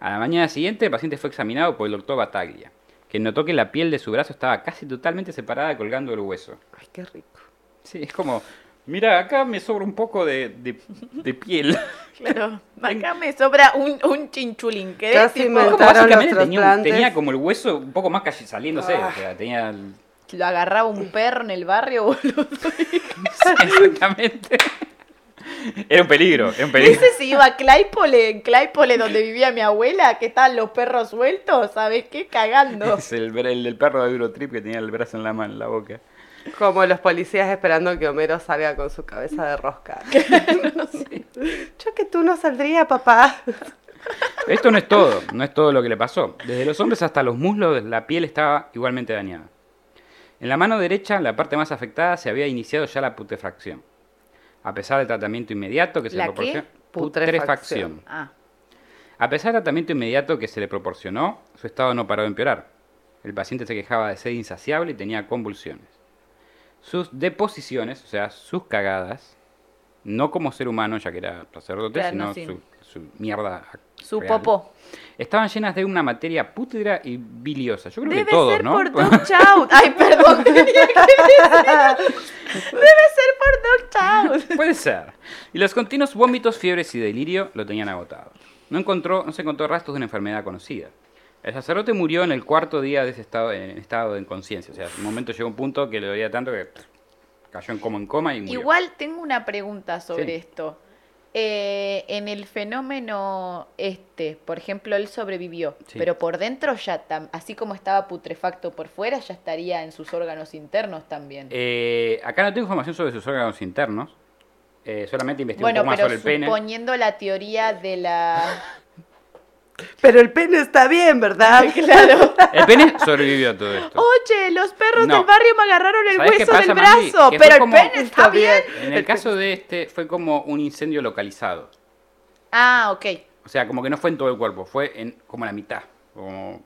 A la mañana siguiente, el paciente fue examinado por el doctor Bataglia, que notó que la piel de su brazo estaba casi totalmente separada colgando del hueso. Ay, qué rico. Sí, es como, mira, acá me sobra un poco de, de- de piel. Claro, acá me sobra un, un chinchulín. ¿querés? Casi Tipo, me- Como básicamente los tenía, tenía como el hueso un poco más calle saliéndose, Ah. o sea, tenía... Lo agarraba un perro en el barrio, boludo. Exactamente. Era un peligro, era un peligro. Ese se iba a Claypole, en Claypole donde vivía mi abuela, que estaban los perros sueltos, ¿sabes qué? Cagando. Es el, el, el perro de Eurotrip que tenía el brazo en la mano, en la boca. Como los policías esperando que Homero salga con su cabeza de rosca. Yo que tú no saldría, papá. Esto no es todo, no es todo lo que le pasó. Desde los hombres hasta los muslos, la piel estaba igualmente dañada. En la mano derecha, la parte más afectada, se había iniciado ya la putrefacción. A pesar del tratamiento inmediato que se ¿La le proporcionó. Putrefacción. Ah, A pesar del tratamiento inmediato que se le proporcionó, su estado no paró de empeorar. El paciente se quejaba de sed insaciable y tenía convulsiones. Sus deposiciones, o sea, sus cagadas, no como ser humano, ya que era sacerdote, Claro, sino sí. su, su mierda. Su real, popó. Estaban llenas de una materia pútrida y biliosa. Yo creo Debe que todos, ser ¿no? por Dog Chow. Ay, perdón. Debe ser por Dog Chow. Puede ser. Y los continuos vómitos, fiebres y delirio lo tenían agotado. No, encontró, no se encontró rastros de una enfermedad conocida. El sacerdote murió en el cuarto día de ese estado, en estado de inconsciencia. O sea, en un momento llegó un punto que le dolía tanto que cayó en coma en coma y murió. Igual tengo una pregunta sobre Sí. esto. Eh, en el fenómeno este, por ejemplo, él sobrevivió, Sí. pero por dentro ya, tam- así como estaba putrefacto por fuera, ya estaría en sus órganos internos también. Eh, acá no tengo información sobre sus órganos internos. Eh, solamente investigué bueno, un poco más pero sobre el pene. suponiendo la teoría de la... Pero el pene está bien, ¿verdad? claro. El pene sobrevivió a todo esto. Oye, los perros No. del barrio me agarraron el ¿Sabés qué hueso pasa, del brazo, pero el pene está bien. En el caso de este fue como un incendio localizado. Ah, ok. O sea, como que no fue en todo el cuerpo, fue en como la mitad. Como...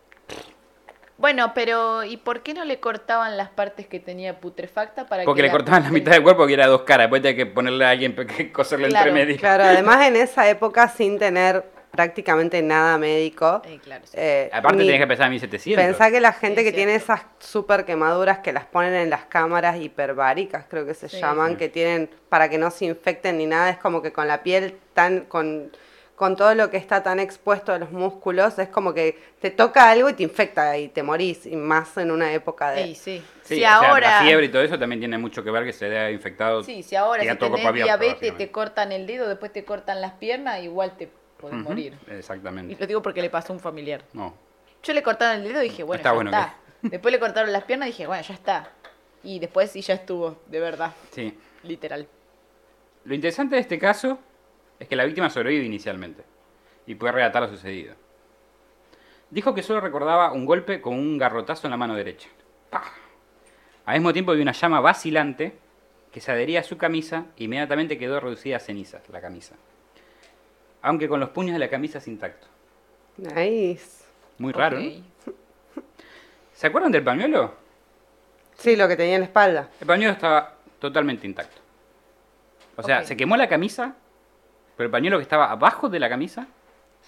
Bueno, pero ¿y por qué no le cortaban las partes que tenía putrefacta para Porque que le cortaban la mitad del cuerpo que era dos caras. Después tenía que ponerle a alguien que coserle Claro. entre medio. Claro, además en esa época sin tener prácticamente nada médico. Eh, claro, sí. eh, Aparte tenías que pensar en 1700. Pensá que la gente Sí, que cierto. tiene esas super quemaduras que las ponen en las cámaras hiperbáricas, creo que se Sí, llaman, sí. que tienen para que no se infecten ni nada, es como que con la piel tan con con todo lo que está tan expuesto a los músculos, es como que te toca algo y te infecta y te morís, y más en una época de... Ey, sí. Sí, si o sea, ahora, la fiebre y todo eso también tiene mucho que ver que se haya infectado. sí, si ahora si tenés diabetes, te cortan el dedo, después te cortan las piernas, igual te podés morir. Y Exactamente. lo digo porque le pasó a un familiar. No. Yo le cortaron el dedo y dije, bueno, Está ya bueno está. Después le cortaron las piernas y dije, bueno, ya está. Y después sí ya estuvo, de verdad, Sí. literal. Lo interesante de este caso es que la víctima sobrevive inicialmente y puede relatar lo sucedido. Dijo que solo recordaba un golpe con un garrotazo en la mano derecha. ¡Pah! Al mismo tiempo vi una llama vacilante que se adhería a su camisa e inmediatamente quedó reducida a cenizas la camisa. Aunque con los puños de la camisa intactos. Nice. Muy raro. ¿Se acuerdan del pañuelo? Sí, lo que tenía en la espalda. El pañuelo estaba totalmente intacto. O sea, se quemó la camisa, pero el pañuelo que estaba abajo de la camisa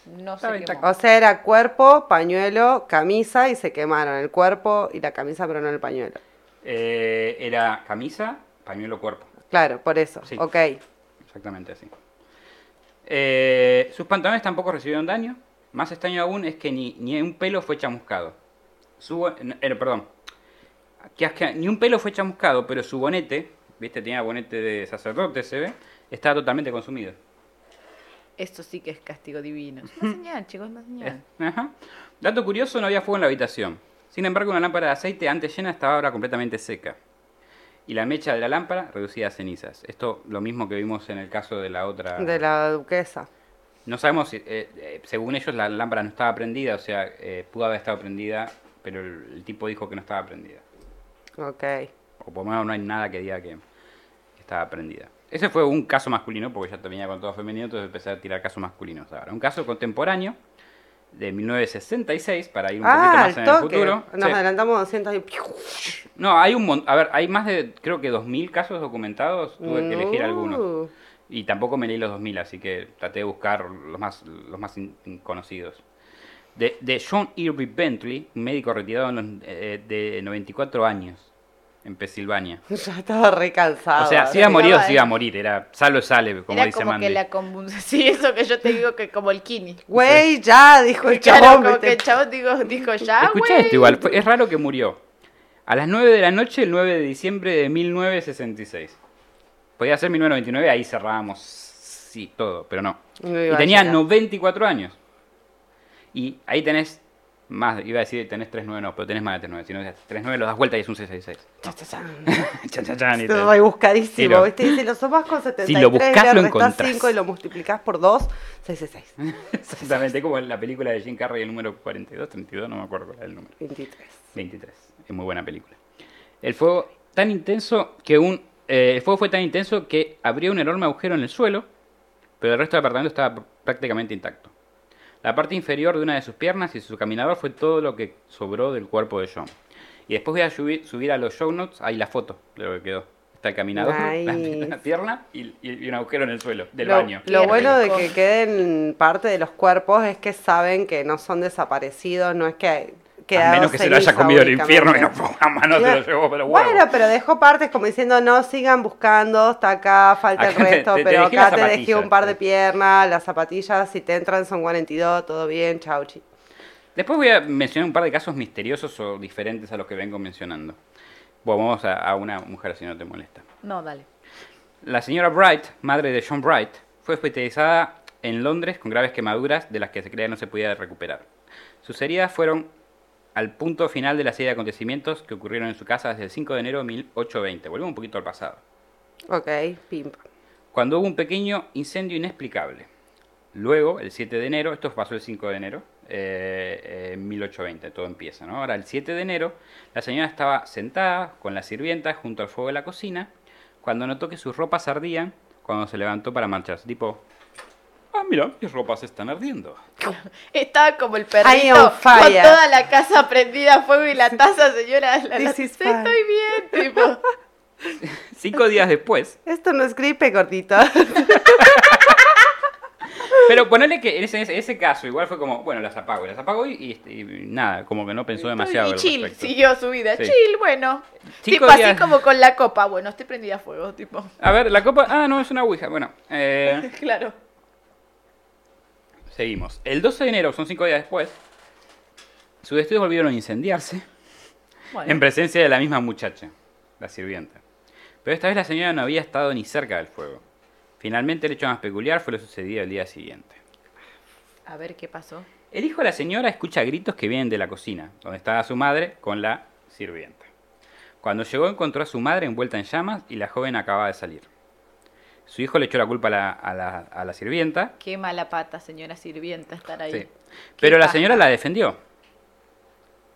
No qué intacto. O sea, era cuerpo, pañuelo, camisa y se quemaron el cuerpo y la camisa, pero no el pañuelo. eh, era camisa, pañuelo, cuerpo. Claro, por eso. Sí. Ok. Exactamente así. Eh, sus pantalones tampoco recibieron daño. Más extraño aún es que ni, ni un pelo fue chamuscado. Su, eh, perdón. Que, ni un pelo fue chamuscado, pero su bonete, viste, tenía bonete de sacerdote, se ve, estaba totalmente consumido. Esto sí que es castigo divino. Es una señal, chicos, una señal. Ajá. Dato curioso, no había fuego en la habitación. Sin embargo, una lámpara de aceite antes llena estaba ahora completamente seca. Y la mecha de la lámpara reducida a cenizas. Esto lo mismo que vimos en el caso de la otra... De la duquesa. No sabemos si, eh, eh, según ellos, la lámpara no estaba prendida, o sea, eh, pudo haber estado prendida, pero el, el tipo dijo que no estaba prendida. Ok. O por lo menos no hay nada que diga que, estaba prendida. Ese fue un caso masculino, porque ya venía con todo femenino, entonces empecé a tirar casos masculinos ahora. Un caso contemporáneo de 1966, para ir un poquito Ah, más al en el futuro. Nos Sí. adelantamos 200 y... No, hay un mon- A ver, hay más de, creo que 2.000 casos documentados, tuve que elegir algunos. Y tampoco me leí los 2000, así que traté de buscar los más, los más conocidos. De, de John Irby Bentley, un médico retirado en los, eh, de 94 años en Pensilvania. Ya estaba re cansado. o sea, si iba a morir o si iba a morir, era salvo sale, como Era dice como Mandy. que la convulsión. Sí, eso que yo te digo que como el kini. Güey, ya, dijo el Claro, chabón. como que el chabón dijo, dijo ya, Escucha güey. esto igual, es raro que murió. A las 9 de la noche, el 9 de diciembre de 1966. Podía ser 1999, ahí cerrábamos, sí, todo, pero no. No Y tenía llegar. 94 años. Y ahí tenés más, iba a decir tenés 39, no, pero tenés más de 39. Si no, 39 lo das vuelta y es un 666. Cha, cha, cha. Chan, chan, chan, y te- Esto rebuscadísimo, Y lo- ¿viste? Si lo sumas con 73, Si lo buscas, lo encontrás. 5 y lo multiplicás por 2, 666. Exactamente, como en la película de Jim Carrey, el número 42, 32, no me acuerdo cuál era el número. 23. 23. Es muy buena película. El fuego tan intenso que un eh, el fuego fue tan intenso que abrió un enorme agujero en el suelo, pero el resto del apartamento estaba pr- prácticamente intacto. La parte inferior de una de sus piernas y su caminador fue todo lo que sobró del cuerpo de John. Y después voy a subir, subir a los show notes, ahí la foto de lo que quedó. Está el caminador, la, Nice. la pierna y, y un agujero en el suelo del lo, baño. Lo bueno de que queden parte de los cuerpos es que saben que no son desaparecidos, no es que A menos que se lo haya comido el infierno y no únicamente. a mano se lo llevó, pero bueno. Bueno, pero dejó partes como diciendo, no, sigan buscando, está acá, falta el Acá te- resto, te- te pero acá te dejé un par de piernas, las zapatillas, si te entran son 42, todo bien, chauchi. Después voy a mencionar un par de casos misteriosos o diferentes a los que vengo mencionando. Bueno, vamos a, a una mujer si no te molesta. No, dale. La señora Bright, madre de John Bright, fue hospitalizada en Londres con graves quemaduras de las que se creía no se podía recuperar. Sus heridas fueron al punto final de la serie de acontecimientos que ocurrieron en su casa desde el 5 de enero de 1820. Volvemos un poquito al pasado. Ok, pimp. Cuando hubo un pequeño incendio inexplicable. Luego, el 7 de enero, esto pasó el 5 de enero, eh, eh, 1820, todo empieza, ¿no? Ahora, el 7 de enero, la señora estaba sentada con la sirvienta junto al fuego de la cocina, cuando notó que sus ropas ardían cuando se levantó para marcharse. Tipo, ah, mira, mis ropas están ardiendo. Estaba como el perrito con fire. toda la casa prendida a fuego y la taza, señora. La, la- This is estoy bien, tipo. Cinco días después, Esto no es gripe, cortito. pero ponerle que en ese, caso igual fue como, bueno, las apago, las apago y, y- y nada, como que no pensó demasiado y chill, respecto. siguió su vida. Sí. Chill, bueno. Cinco tipo días- así como con la copa. Bueno, estoy prendida a fuego, tipo. A ver, la copa, ah, no, es una ouija, bueno, eh... Claro. Seguimos. El 12 de enero, son cinco días después, sus vestidos volvieron a incendiarse Bueno. en presencia de la misma muchacha, la sirvienta. Pero esta vez la señora no había estado ni cerca del fuego. Finalmente, el hecho más peculiar fue lo sucedido el día siguiente. A ver qué pasó. El hijo de la señora escucha gritos que vienen de la cocina, donde estaba su madre con la sirvienta. Cuando llegó encontró a su madre envuelta en llamas y la joven acababa de salir. Su hijo le echó la culpa a la, a la- a la sirvienta, Qué mala pata, señora sirvienta, estar ahí. Sí. Pero la señora la defendió.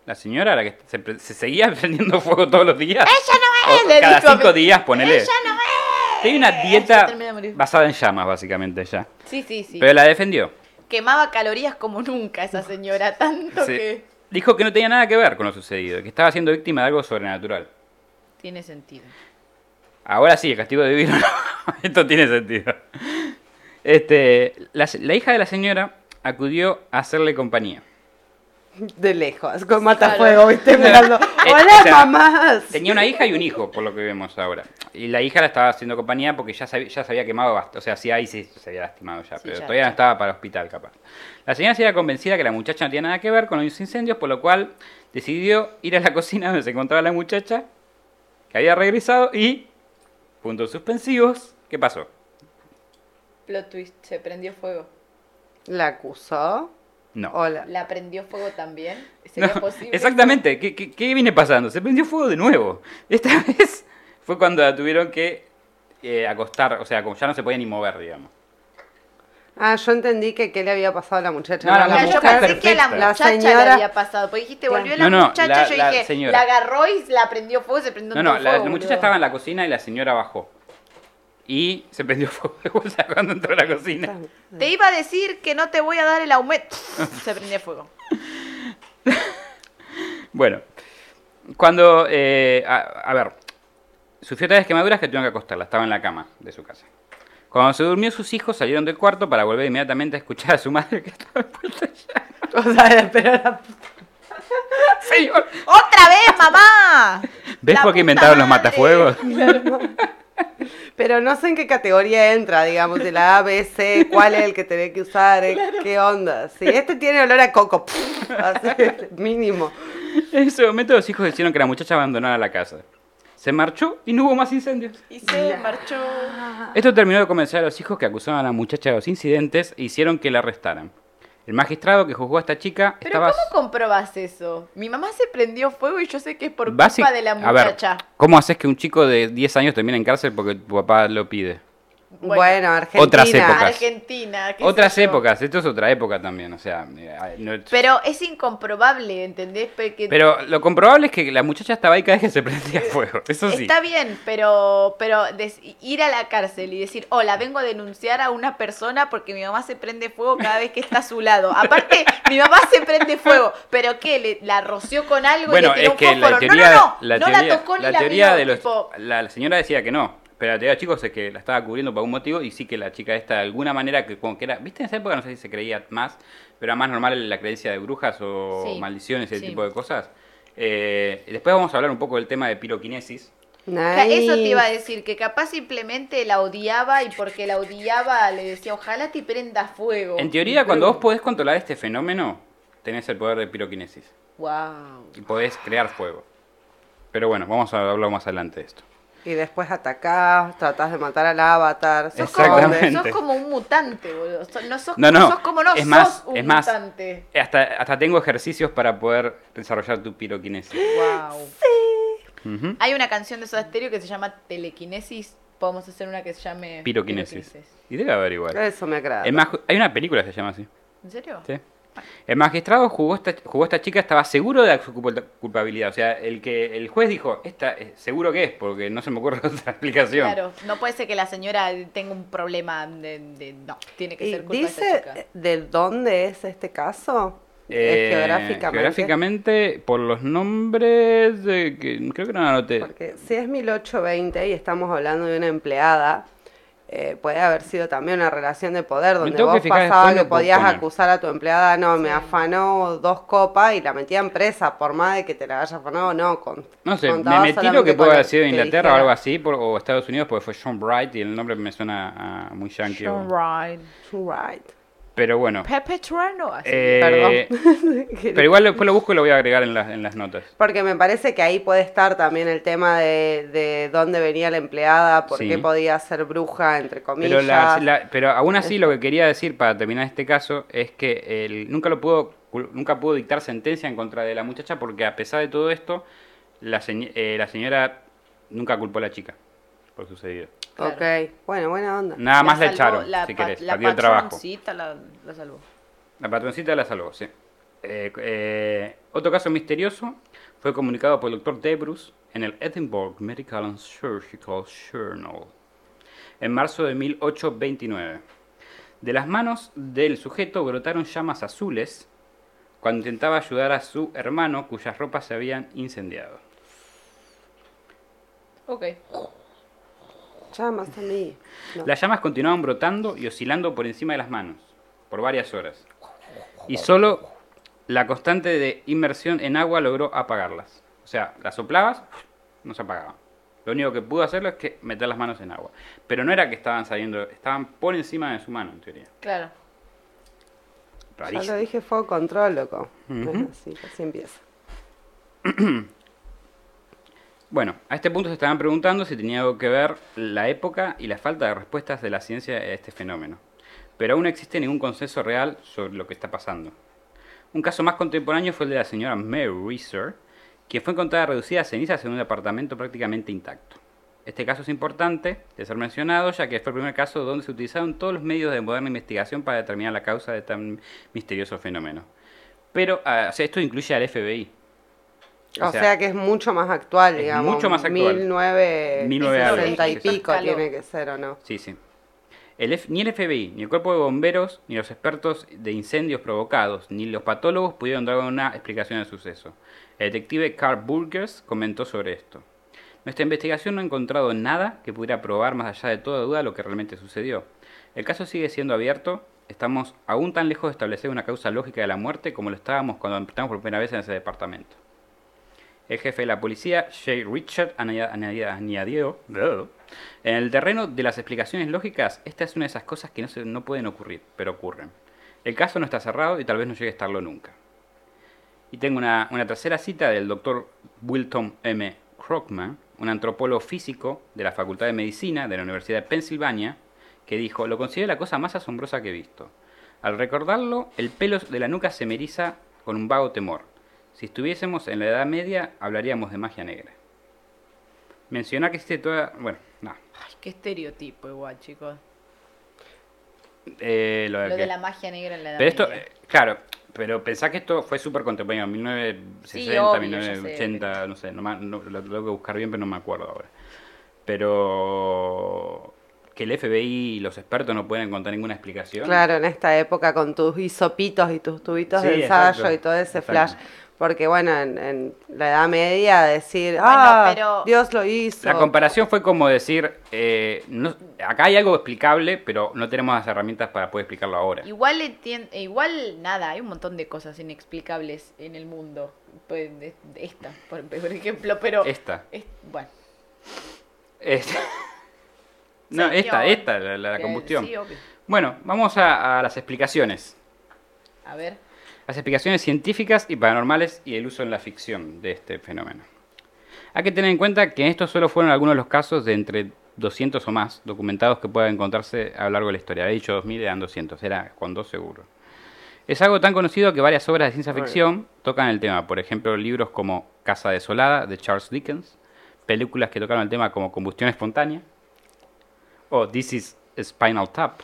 La señora, la que se, se seguía prendiendo fuego todos los días. ¡Ella no es! Le cada dijo cinco días, ponele. ¡Ella no es! Tiene una dieta basada en llamas, básicamente, ya. Sí, sí, sí. Pero la defendió. Quemaba calorías como nunca esa señora, tanto Sí. que Dijo que no tenía nada que ver con lo sucedido, que estaba siendo víctima de algo sobrenatural. tiene sentido. Ahora sí, el castigo divino. no. Esto tiene sentido. Este, la, la hija de la señora acudió a hacerle compañía. De lejos, con matafuego, ¿viste? Mirando. Eh, ¡Hola, o sea, mamás! Tenía una hija y un hijo, por lo que vemos ahora. Y la hija la estaba haciendo compañía porque ya, sabía- ya se había quemado bastante. O sea, sí, ahí sí se había lastimado ya, Sí, pero ya, todavía ya. no estaba para el hospital, capaz. La señora se había convencida que la muchacha no tenía nada que ver con los incendios, por lo cual decidió ir a la cocina donde se encontraba la muchacha, que había regresado, y, puntos suspensivos, ¿qué pasó? Plot twist, se prendió fuego. ¿La acusó? No. Hola. ¿La prendió fuego también? No, ¿Sería posible? exactamente, ¿Qué, qué, qué viene pasando? Se prendió fuego de nuevo. Esta vez fue cuando la tuvieron que eh, acostar, o sea, como ya no se podía ni mover, digamos. Ah, yo entendí que qué le había pasado a la muchacha. No, no, la yo pensé que a la muchacha La le había pasado. Porque dijiste, Claro. volvió la No, no, muchacha. la- yo la dije, señora. la agarró y la prendió fuego, se prendió No, no, la, fuego, la muchacha boludo. estaba en la cocina y la señora bajó. Y se prendió fuego o sea, cuando entró a la cocina. Te iba a decir que no te voy a dar el aumento. se prendió fuego. Bueno, cuando, eh, a, a ver, sufrió tales quemaduras que tuvieron que acostarla, estaba en la cama de su casa. Cuando se durmió, sus hijos salieron del cuarto para volver inmediatamente a escuchar a su madre que estaba envuelta ya. O sea, esperar Señor, ¡Otra vez, mamá! ¿ves La por qué puta inventaron los matafuegos? Pero no sé en qué categoría entra, digamos, de la A, B, C, cuál es el que tenés que usar, eh, qué onda. Si este tiene olor a coco, pff, así, mínimo. En ese momento los hijos decidieron que la muchacha abandonara la casa. Se marchó y no hubo más incendios. Y se marchó. Esto terminó de convencer a los hijos que acusaban a la muchacha de los incidentes e hicieron que la arrestaran. El magistrado que juzgó a esta chica Pero estaba... ¿cómo comprobás eso? Mi mamá se prendió fuego y yo sé que es por culpa de la A ver, muchacha. ¿cómo haces que un chico de 10 años termine en cárcel porque tu papá lo pide? Bueno, Argentina. Otras épocas. Argentina. Otras épocas, esto es otra época también, o sea... eh, no- Pero es incomprobable, ¿entendés? Porque Pero lo comprobable es que la muchacha estaba ahí cada vez que se prendía fuego, eso sí. Está bien, pero, pero ir a la cárcel y decir, hola, vengo a denunciar a una persona porque mi mamá se prende fuego cada vez que está a su lado. Aparte, mi mamá se prende fuego, pero ¿qué? Le, ¿La roció con algo Bueno, y le tiró es que un la teoría, no, no, no, la no teoría, la tocó ni la la, teoría miró, de los, tipo, la señora decía que no, pero la teoría de chicos es que la estaba cubriendo por algún motivo y sí que la chica esta de alguna manera que como que era, viste en esa época no sé si se creía más, pero era más normal la creencia de brujas o Sí, maldiciones ese sí. tipo de cosas. Eh, después vamos a hablar un poco del tema de piroquinesis. Eso te iba a decir, que capaz simplemente la odiaba y porque la odiaba le decía, ojalá te prenda fuego. En teoría, cuando vos podés controlar este fenómeno, tenés el poder de piroquinesis Wow. y podés crear fuego. Pero bueno, vamos a hablar más adelante de esto. Y después atacás, tratás de matar al avatar. Sos Exactamente. como, sos como un mutante, boludo. Sos- No sos, No, no, sos como no es sos más- un es más- mutante. Hasta, hasta tengo ejercicios para poder desarrollar tu piroquinesis. Wow. Ujú. Hay una canción de Soda Stereo que se llama Telequinesis. Podemos hacer una que se llame Piroquinesis. Y debe haber igual. Eso me agrada. Es más, hay una película que se llama así. ¿En serio? ¿sí? El magistrado jugó esta, jugó esta chica, estaba seguro de su culpa- culpabilidad. O sea, el que el juez dijo, esta eh, seguro que es, porque no se me ocurre otra explicación. Claro, no puede ser que la señora tenga un problema de... de- no, tiene que ¿Y ser culpa de esta dice chica. de dónde es este caso? Eh, ¿Es geográficamente? geográficamente, por los nombres, de que, creo que no anoté. Porque si es 1820 y estamos hablando de una empleada, eh, puede haber sido también una relación de poder donde que vos que no puedo podías poner. acusar a tu empleada, no, me Sí. afanó dos copas y la metían presa, por más de que te la haya afanado, no. Con, No sé, me contaba metí lo que puede haber sido que Inglaterra o dijera. algo así, por- o Estados Unidos, porque fue John Bright y el nombre me suena a muy yankee. o- Right. Right. Pero bueno. Pepe Trueno. así. eh, Perdón. pero igual después lo busco y lo voy a agregar en las, en las notas. Porque me parece que ahí puede estar también el tema de, de dónde venía la empleada, por Sí. qué podía ser bruja, entre comillas. Pero, la- la- pero aún así lo que quería decir para terminar este caso es que él nunca lo pudo nunca pudo dictar sentencia en contra de la muchacha porque a pesar de todo esto la, señ- eh, la señora nunca culpó a la chica por sucedido. Claro. Ok, bueno, buena onda. Nada más la echaron, la si querés, La perdió el trabajo. patroncita la, la salvó. La patroncita la salvó, sí. Eh, eh, otro caso misterioso fue comunicado por el doctor Debrus en el Edinburgh Medical and Surgical Journal en marzo de 1829. De las manos del sujeto brotaron llamas azules cuando intentaba ayudar a su hermano cuyas ropas se habían incendiado. Ok. Llamas. No. Las llamas continuaban brotando y oscilando por encima de las manos por varias horas. Y solo la constante de inmersión en agua logró apagarlas. O sea, las soplabas, no se apagaban. Lo único que pudo hacerlo es que meter las manos en agua. Pero no era que estaban saliendo, estaban por encima de su mano, en teoría. Claro. Ya Rarísimo. lo dije, fuego control, loco. Ujú. Así, así empieza. Bueno, a este punto se estaban preguntando si tenía algo que ver la época y la falta de respuestas de la ciencia a este fenómeno. Pero aún no existe ningún consenso real sobre lo que está pasando. Un caso más contemporáneo fue el de la señora Mary Reeser, quien fue encontrada reducida a cenizas en un departamento prácticamente intacto. Este caso es importante de ser mencionado, ya que fue el primer caso donde se utilizaron todos los medios de moderna investigación para determinar la causa de tan misterioso fenómeno. Pero ah, esto incluye al FBI. O, sea, que es mucho más actual, es digamos. mucho más actual. 1960 1960 y pico tiene que ser, ¿o no? Sí, sí. El F- ni el FBI, ni el cuerpo de bomberos, ni los expertos de incendios provocados, ni los patólogos pudieron dar una explicación del suceso. El detective Carl Burgers comentó sobre esto. Nuestra investigación no ha encontrado nada que pudiera probar más allá de toda duda lo que realmente sucedió. El caso sigue siendo abierto. Estamos aún tan lejos de establecer una causa lógica de la muerte como lo estábamos cuando entramos por primera vez en ese departamento. El jefe de la policía, Jay Richard, añadi- añadi- añadió, en el terreno de las explicaciones lógicas, esta es una de esas cosas que no, pueden ocurrir, pero ocurren. El caso no está cerrado y tal vez no llegue a estarlo nunca. Y tengo una, tercera cita del doctor Wilton M. Krogman, un antropólogo físico de la Facultad de Medicina de la Universidad de Pensilvania, que dijo, lo considero la cosa más asombrosa que he visto. Al recordarlo, el pelo de la nuca se me con un vago temor. Si estuviésemos en la Edad Media, hablaríamos de magia negra. Mencionar que existe toda... Bueno, no. Ay, qué estereotipo igual, chicos. Eh, lo de Lo que- de la magia negra en la edad Pero esto, media. eh, claro, pero pensá que esto fue súper contemporáneo, 1960, Sí, obvio, ya sé, 1980, no sé, no, lo tengo que buscar bien, pero no me acuerdo ahora. Pero que el FBI y los expertos no pueden encontrar ninguna explicación. Claro, en esta época con tus hisopitos y tus tubitos Sí, de ensayo exacto, y todo ese exacto. flash. Porque bueno, en, en la Edad Media decir, Bueno, ah, pero- Dios lo hizo. La comparación fue como decir, eh, no- acá hay algo explicable, pero no tenemos las herramientas para poder explicarlo ahora. Igual igual nada, hay un montón de cosas inexplicables en el mundo. Pues, esta, por, por ejemplo, pero Esta. es- bueno, Esta. No, esta, esta, la, combustión. sí, obvio. Bueno, vamos a- a las explicaciones. A ver, las explicaciones científicas y paranormales y el uso en la ficción de este fenómeno. Hay que tener en cuenta que estos solo fueron algunos de los casos de entre 200 o más documentados que puedan encontrarse a lo largo de la historia. He dicho 2000, eran 200, era con dos seguro. Es algo tan conocido que varias obras de ciencia ficción tocan el tema. Por ejemplo, libros como Casa Desolada de Charles Dickens, películas que tocaron el tema como Combustión Espontánea, o This is Spinal Tap,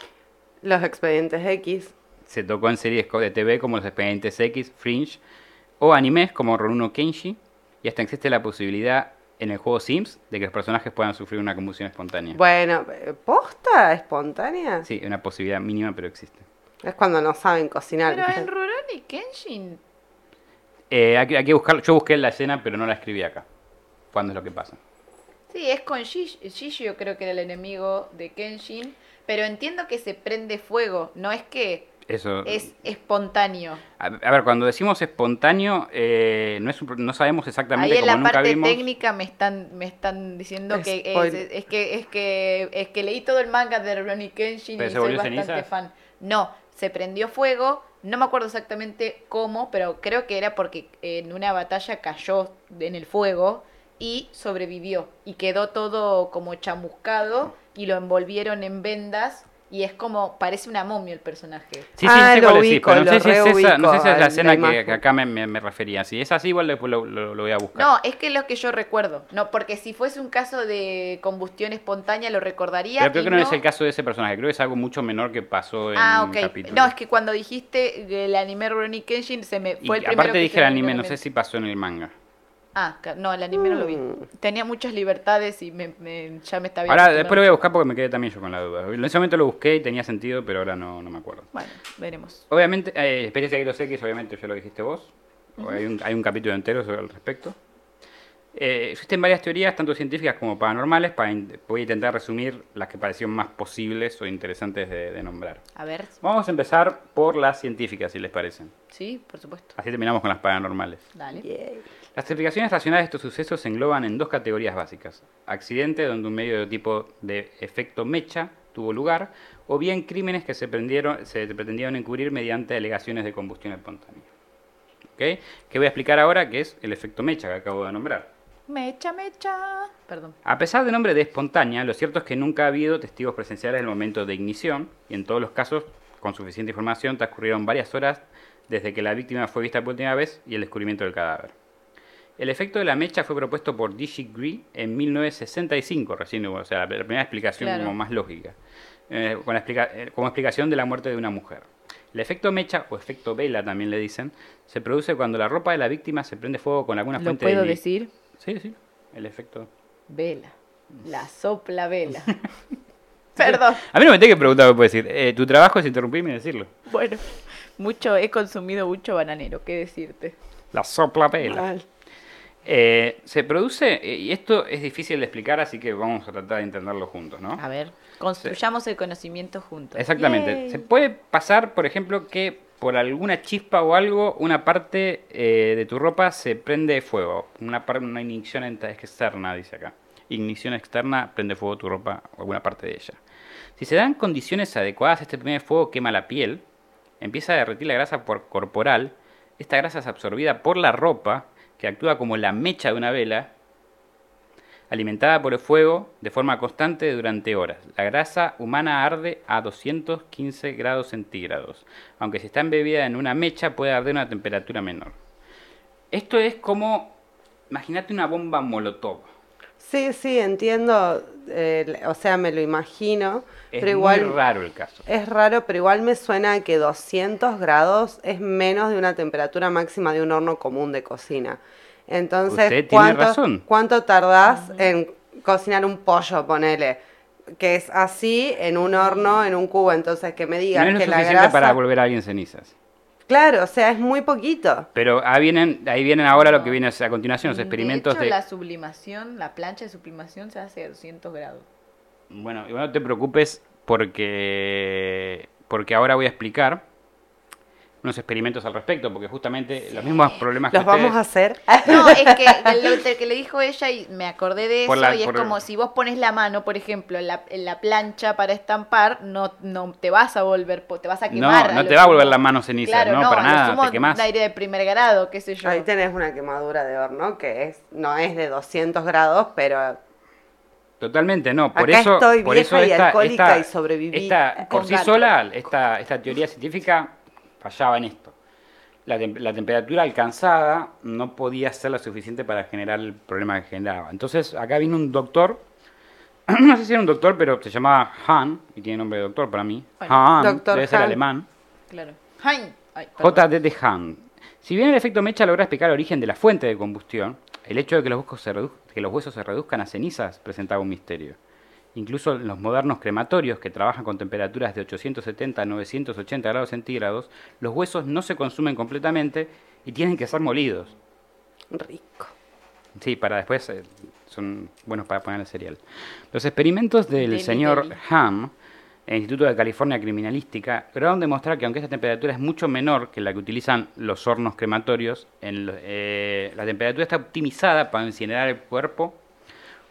Los expedientes X. se tocó en series de TV como Los Expedientes X, Fringe, o animes como Roruno Kenshi, y hasta existe la posibilidad en el juego Sims de que los personajes puedan sufrir una combustión espontánea. Bueno, eh, ¿posta espontánea? Sí, una posibilidad mínima, pero existe. Es cuando no saben cocinar. pero en Rurouni Kenshin, Eh, hay, que- hay que buscar, yo busqué la escena, pero no la escribí acá. ¿Cuándo es lo que pasa? sí, es con Shish- Shishio, creo que era el enemigo de Kenshin, pero entiendo que se prende fuego, no es que Eso. es espontáneo. A, a ver, cuando decimos espontáneo, eh, no, es un- no sabemos exactamente Ahí en como la nunca parte vimos. técnica me están me están diciendo que es, que es que es que leí todo el manga de Ronnie Kenshin ¿Pero y se soy bastante ceniza? fan. No, se prendió fuego, no me acuerdo exactamente cómo, pero creo que era porque en una batalla cayó en el fuego y sobrevivió y quedó todo como chamuscado y lo envolvieron en vendas y es como parece una momia el personaje. Sí, sí, Ah, sé lo cuál ubico, pero no sé, si es esa, no sé si es la escena que, que acá me, me- me refería. Si es así, igual después lo, lo- lo voy a buscar. No, es que es lo que yo recuerdo. No, porque si fuese un caso de combustión espontánea lo recordaría. Pero creo y que no, es el caso de ese personaje, creo que es algo mucho menor que pasó en Ah, un ok. capítulo. No, es que cuando dijiste el anime Rurouni Kenshin se me Y fue el primero aparte que dije el me anime, no sé si pasó en el manga. Ah, no, el anime no lo vi. Mm. Tenía muchas libertades y me, me- ya me estaba Ahora después lo voy a buscar porque me quedé también yo con la duda. En ese momento lo busqué y tenía sentido, pero ahora no, no me acuerdo. Bueno, veremos. Obviamente, eh, experiencia de los X, obviamente ya lo dijiste vos. Hay, un, hay un capítulo entero sobre el respecto. Eh, existen varias teorías, tanto científicas como paranormales, para in- voy a intentar resumir las que parecieron más posibles o interesantes de, de nombrar. A ver, Vamos a empezar por las científicas, si les parecen. sí, por supuesto. Así terminamos con las paranormales. Dale. Yay. Las explicaciones racionales de estos sucesos se engloban en dos categorías básicas. Accidente, donde un medio de tipo de efecto mecha tuvo lugar, o bien crímenes que se, prendieron, se pretendieron encubrir mediante alegaciones de combustión espontánea. ¿Ok? Que voy a explicar ahora, que es el efecto mecha que acabo de nombrar. Mecha, mecha. Perdón. A pesar del nombre de espontánea, lo cierto es que nunca ha habido testigos presenciales del momento de ignición, y en todos los casos, con suficiente información, transcurrieron varias horas desde que la víctima fue vista por última vez y el descubrimiento del cadáver. El efecto de la mecha fue propuesto por D.G. Gree en 1965, recién, o sea, la primera explicación Claro. como más lógica, eh, con la explica- eh, como explicación de la muerte de una mujer. El efecto mecha, o efecto vela también le dicen, se produce cuando la ropa de la víctima se prende fuego con alguna ¿Lo fuente puedo de... decir? Sí, sí, el efecto... Vela. La sopla vela. Perdón. A mí no me tengo que preguntar qué puedo decir. Eh, tu trabajo es interrumpirme y decirlo. Bueno, mucho, he consumido mucho bananero, ¿qué decirte? La sopla. Mal. Eh, se produce, eh, y esto es difícil de explicar, así que vamos a tratar de entenderlo juntos, ¿no? A ver, construyamos el conocimiento juntos. Exactamente. Yay. Se puede pasar, por ejemplo, que por alguna chispa o algo, una parte eh, de tu ropa se prende fuego. Una, una ignición externa, dice acá. Ignición externa, prende fuego tu ropa o alguna parte de ella. Si se dan condiciones adecuadas, este primer fuego quema la piel, empieza a derretir la grasa por corporal. Esta grasa es absorbida por la ropa, que actúa como la mecha de una vela, alimentada por el fuego de forma constante durante horas. La grasa humana arde a 215 grados centígrados, aunque si está embebida en una mecha puede arder a una temperatura menor. Esto es como, imagínate una bomba molotov. Sí, sí, entiendo. eh, o sea, me lo imagino. Es pero igual muy raro el caso. es raro, pero igual me suena que 200 grados es menos de una temperatura máxima de un horno común de cocina. Entonces, Usted tiene ¿cuánto, razón. ¿cuánto tardás en cocinar un pollo, ponele? Que es así en un horno, en un cubo. Entonces, que me No digan es lo que la suficiente grasa... para volver a alguien cenizas. Claro, o sea, es muy poquito. Pero ahí vienen, ahí vienen ahora lo que viene a continuación, los experimentos de de... hecho, la sublimación, la plancha de sublimación se hace a 200 grados. Bueno, igual no te preocupes porque, porque ahora voy a explicar unos experimentos al respecto, porque justamente los mismos problemas que Los vamos a hacer. No, es que lo que le dijo ella y me acordé de eso la- y es como si vos pones la mano, por ejemplo, en la, en la plancha para estampar, no, no te vas a volver, te vas a No, quemar. no lo te va a volver la mano ceniza, Claro, no, no, para nada, sumo te quemás. un aire de primer grado, qué sé yo. Ahí tenés una quemadura de horno que es no es de 200 grados, pero Totalmente, no. Por Acá eso, estoy por vieja eso y esta, alcohólica esta- y sobreviví esta- con por sí gato. sola, esta, esta teoría científica fallaba en esto. La, la temperatura alcanzada no podía ser lo suficiente para generar el problema que generaba. Entonces, acá vino un doctor, no sé si era un doctor, pero se llamaba Han, y tiene nombre de doctor para mí. Bueno, Han, Doctor debe ser Han. alemán. Claro. Perdón. J.D. Han. Si bien el efecto mecha logra explicar el origen de la fuente de combustión, el hecho de que los, se que los huesos se reduzcan a cenizas presentaba un misterio. Incluso en los modernos crematorios que trabajan con temperaturas de 870 a 980 grados centígrados, los huesos no se consumen completamente y tienen que ser molidos. rico. Sí, para después eh, son buenos para poner el cereal. Los experimentos del Deli, señor deli. Ham, el Instituto de California Criminalística, lograron demostrar que aunque esta temperatura es mucho menor que la que utilizan los hornos crematorios, en eh, la temperatura está optimizada para incinerar el cuerpo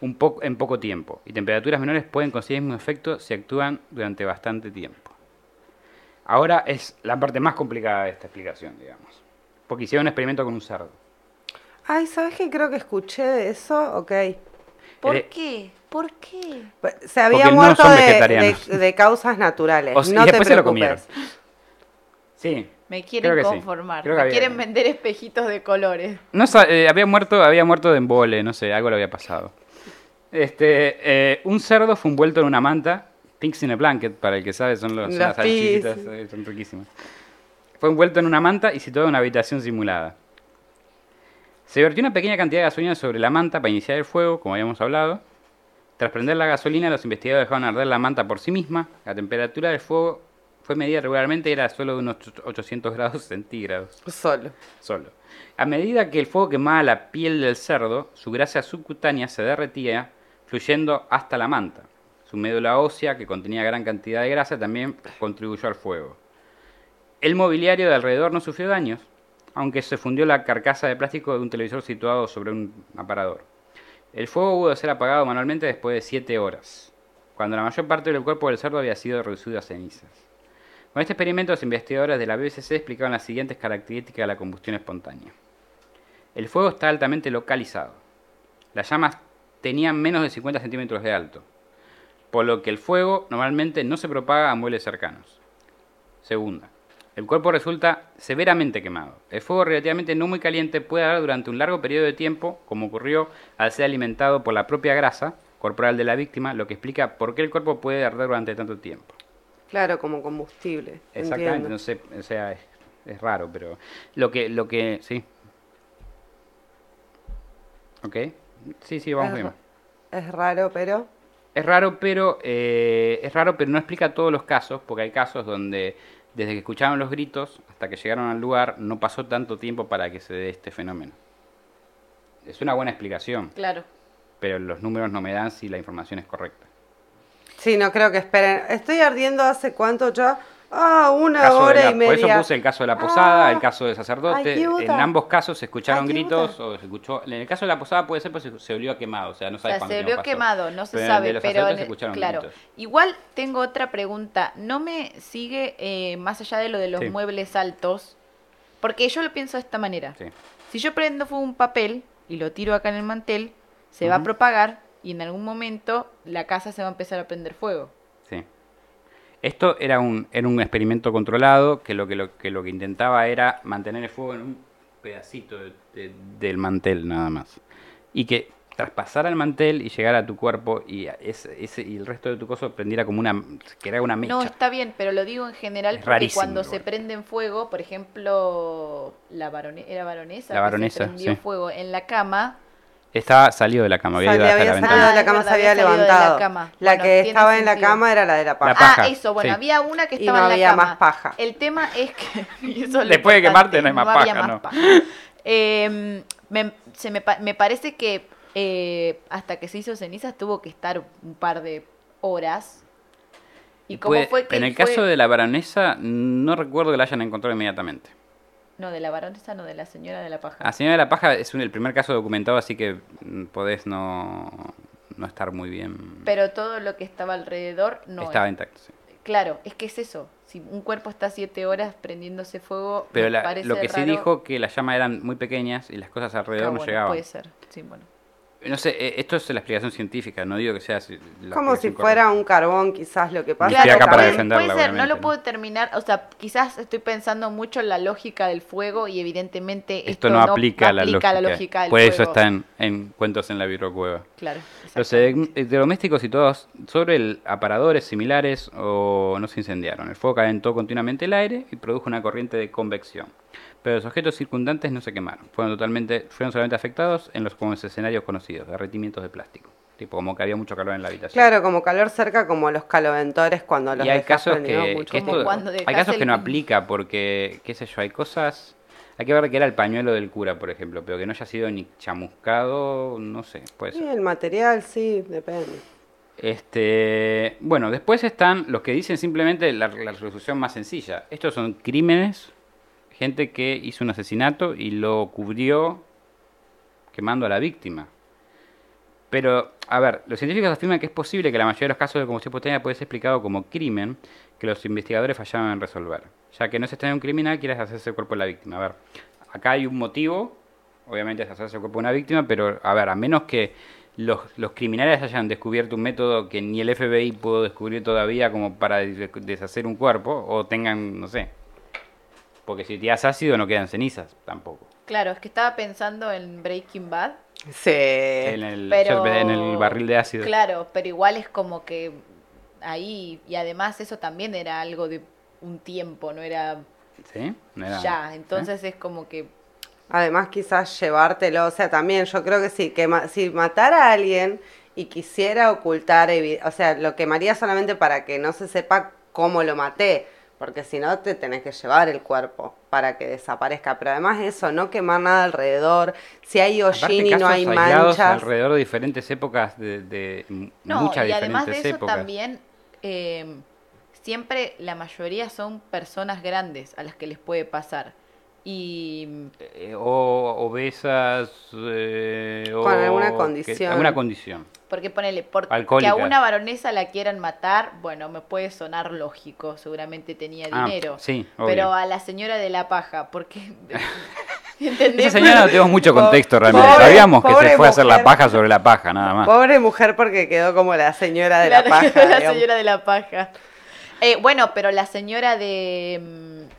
un poco, en poco tiempo. Y temperaturas menores pueden conseguir el mismo efecto si actúan durante bastante tiempo. Ahora es la parte más complicada de esta explicación, digamos. Porque hicieron un experimento con un cerdo. Ay, ¿sabes qué? Creo que escuché de eso. Ok. ¿Por Eh, qué? ¿Por qué? Se había Porque no muerto son de, vegetarianos. de- de causas naturales. O sea, no y te después se lo preocupes. comieron. Sí. Me quieren Creo que sí. conformar. Creo que Me había- quieren vender espejitos de colores. No eh, había muerto, había muerto de embole, no sé, algo le había pasado. Este, eh, un cerdo fue envuelto en una manta, pigs in a blanket, para el que sabe, son, los, son Los las salchichitas, eh, son riquísimas. Fue envuelto en una manta y situado en una habitación simulada. Se vertió una pequeña cantidad de gasolina sobre la manta para iniciar el fuego, como habíamos hablado. Tras prender la gasolina, los investigadores dejaron arder la manta por sí misma. La temperatura del fuego fue medida regularmente era solo de unos 800 grados centígrados. Solo. Solo. A medida que el fuego quemaba la piel del cerdo, su grasa subcutánea se derretía, fluyendo hasta la manta. Su médula ósea, que contenía gran cantidad de grasa, también contribuyó al fuego. El mobiliario de alrededor no sufrió daños, aunque se fundió la carcasa de plástico de un televisor situado sobre un aparador. El fuego de ser apagado manualmente después de 7 horas, cuando la mayor parte del cuerpo del cerdo había sido reducido a cenizas. Con este experimento, los investigadores de la BBC explicaban las siguientes características de la combustión espontánea. El fuego está altamente localizado. Las llamas tenían menos de 50 centímetros de alto, por lo que el fuego normalmente no se propaga a muebles cercanos. Segunda, el cuerpo resulta severamente quemado. El fuego relativamente no muy caliente puede dar durante un largo periodo de tiempo, como ocurrió al ser alimentado por la propia grasa corporal de la víctima, lo que explica por qué el cuerpo puede arder durante tanto tiempo. Claro, como combustible. Exactamente, entiendo. no sé, o sea, es, es raro, pero lo que, lo que, sí. Ok, sí, sí, vamos es, bien. es raro, pero. Es raro, pero eh, es raro, pero no explica todos los casos, porque hay casos donde desde que escucharon los gritos hasta que llegaron al lugar no pasó tanto tiempo para que se dé este fenómeno. Es una buena explicación, Claro. pero los números no me dan si la información es correcta. Sí, no creo que esperen. Estoy ardiendo hace cuánto ya. Ah, una hora la- y media. Por eso puse el caso de la posada, Ah, el caso del sacerdote. ayuda. En ambos casos se escucharon Ayuda. gritos o se escuchó. En el caso de la posada puede ser porque se, olió a quemado, o sea, no O sabes sea, cuánto se pasó. quemado, no se Pero sabe, los pero se escucharon claro. gritos. Igual tengo otra pregunta. No me sigue eh, más allá de lo de los Sí. muebles altos, porque yo lo pienso de esta manera. Sí. Si yo prendo fuego un papel y lo tiro acá en el mantel, se va a propagar y en algún momento la casa se va a empezar a prender fuego. Sí. Esto era un, era un experimento controlado que lo que, lo que lo que intentaba era mantener el fuego en un pedacito de- de- del mantel nada más. Y que traspasara el mantel y llegara a tu cuerpo y, ese, ese- y el resto de tu coso prendiera como una, que era una mecha. No, está bien, pero lo digo en general Es porque rarísimo cuando se prende en fuego, por ejemplo, la barone era baronesa, La que baronesa, se prendió sí. fuego en la cama, Estaba salido de la cama, había había la salido ventana. de la cama, se había había la levantado. cama. La Bueno, que estaba en la cama era la de la paja. La paja, Ah, eso, bueno, sí. había una que Y estaba no en la había cama. más paja. El tema es que eso es Después de quemarte no hay más había paja, más ¿no? paja. Eh, me, se me, pa- me parece que eh, hasta que se hizo cenizas tuvo que estar un par de horas. ¿Y cómo Puede- fue que en el fue- caso de la baronesa, no recuerdo que la hayan encontrado inmediatamente. No, de la baronesa, no, de la señora de la paja. La señora de la paja es un- el primer caso documentado, así que mm, podés no, no estar muy bien. Pero todo lo que estaba alrededor no. Estaba es- intacto, sí. Claro, es que es eso. Si un cuerpo está siete horas prendiéndose fuego, Pero me la- parece lo que sí raro. dijo que las llamas eran muy pequeñas y las cosas Ah, alrededor no bueno, llegaban. Puede ser, sí, bueno. No sé, eh, esto es la explicación científica, no digo que sea Como si fuera correcta. un carbón, quizás lo que pasa. estoy Claro, acá para puede- ser, no lo ¿no? puedo terminar, o sea, quizás estoy pensando mucho en la lógica del fuego y evidentemente esto, Esto no, aplica, a la aplica lógica. la lógica del Por eso está en, en Cuentos en la Virocueva. Claro. Los electrodomésticos situados sobre el aparadores similares o no se incendiaron. El fuego calentó continuamente el aire y produjo una corriente de convección. Pero los objetos circundantes no se quemaron. Fueron totalmente, fueron solamente afectados en los como escenarios conocidos, derretimientos de plástico. Tipo, como que había mucho calor en la habitación. Claro, como calor cerca, como los caloventores cuando los y hay casos que, mucho. que Como esto- cuando hay casos que no aplica porque, qué sé yo, hay cosas... Hay que ver que era el pañuelo del cura, por ejemplo, pero que no haya sido ni chamuscado, no sé, puede ser. Sí, el material, sí, depende. Este, bueno, después están los que dicen simplemente la, la resolución más sencilla. Estos son crímenes, gente que hizo un asesinato y lo cubrió quemando a la víctima. Pero, a ver, los científicos afirman que es posible que la mayoría de los casos de combustión espontánea puede ser explicado como crimen que los investigadores fallaban en resolver. Ya que no se en un criminal, quiere hacerse el cuerpo de la víctima. A ver, acá hay un motivo, obviamente es hacerse el cuerpo de una víctima, pero, a ver, a menos que los, los criminales hayan descubierto un método que ni el FBI pudo descubrir todavía como para des- deshacer un cuerpo, o tengan, no sé. Porque si tiras ácido no quedan cenizas tampoco. Claro, es que estaba pensando en Breaking Bad. Sí. En el, Pero... en el barril de ácido. Claro, pero igual es como que ahí, y además eso también era algo de un tiempo, no era ¿Sí? No era- ya. ¿sí? Entonces es como que Además, quizás llevártelo, o sea, también yo creo que sí, que ma- si matara a alguien y quisiera ocultar, o sea, lo quemaría solamente para que no se sepa cómo lo maté, Porque si no, te tenés que llevar el cuerpo para que desaparezca. Pero además eso, no quemar nada alrededor. Si hay hollín y no hay manchas. alrededor de diferentes épocas, de, de No, muchas y además diferentes de eso épocas. también, eh, siempre la mayoría son personas grandes a las que les puede pasar. Y Eh, o obesas, eh, o Con alguna que- condición. alguna condición. porque ponele, porque que a una baronesa la quieran matar, bueno, me puede sonar lógico, seguramente tenía Ah, dinero. sí, obvio. Pero a la señora de la paja, porque ¿entendés? Esa señora no tenemos mucho contexto realmente. pobre- Sabíamos que se fue a hacer la paja sobre la paja, nada más. Pobre mujer porque quedó como la señora de la paja. la digamos. señora de la paja. Eh, bueno, pero la señora de mm,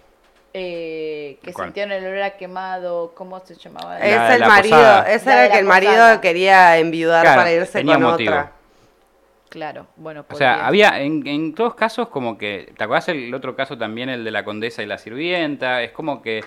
eh, que ¿Cuál? sintieron el olor a quemado, ¿cómo se llamaba? La Es el la marido, posada. ese La era el que el marido posada. quería enviudar Claro, para irse tenía con motivo. otra. Claro, bueno, O sea, había en, en todos casos como que, ¿te acuerdas el otro caso también, el de la condesa y la sirvienta? Es como que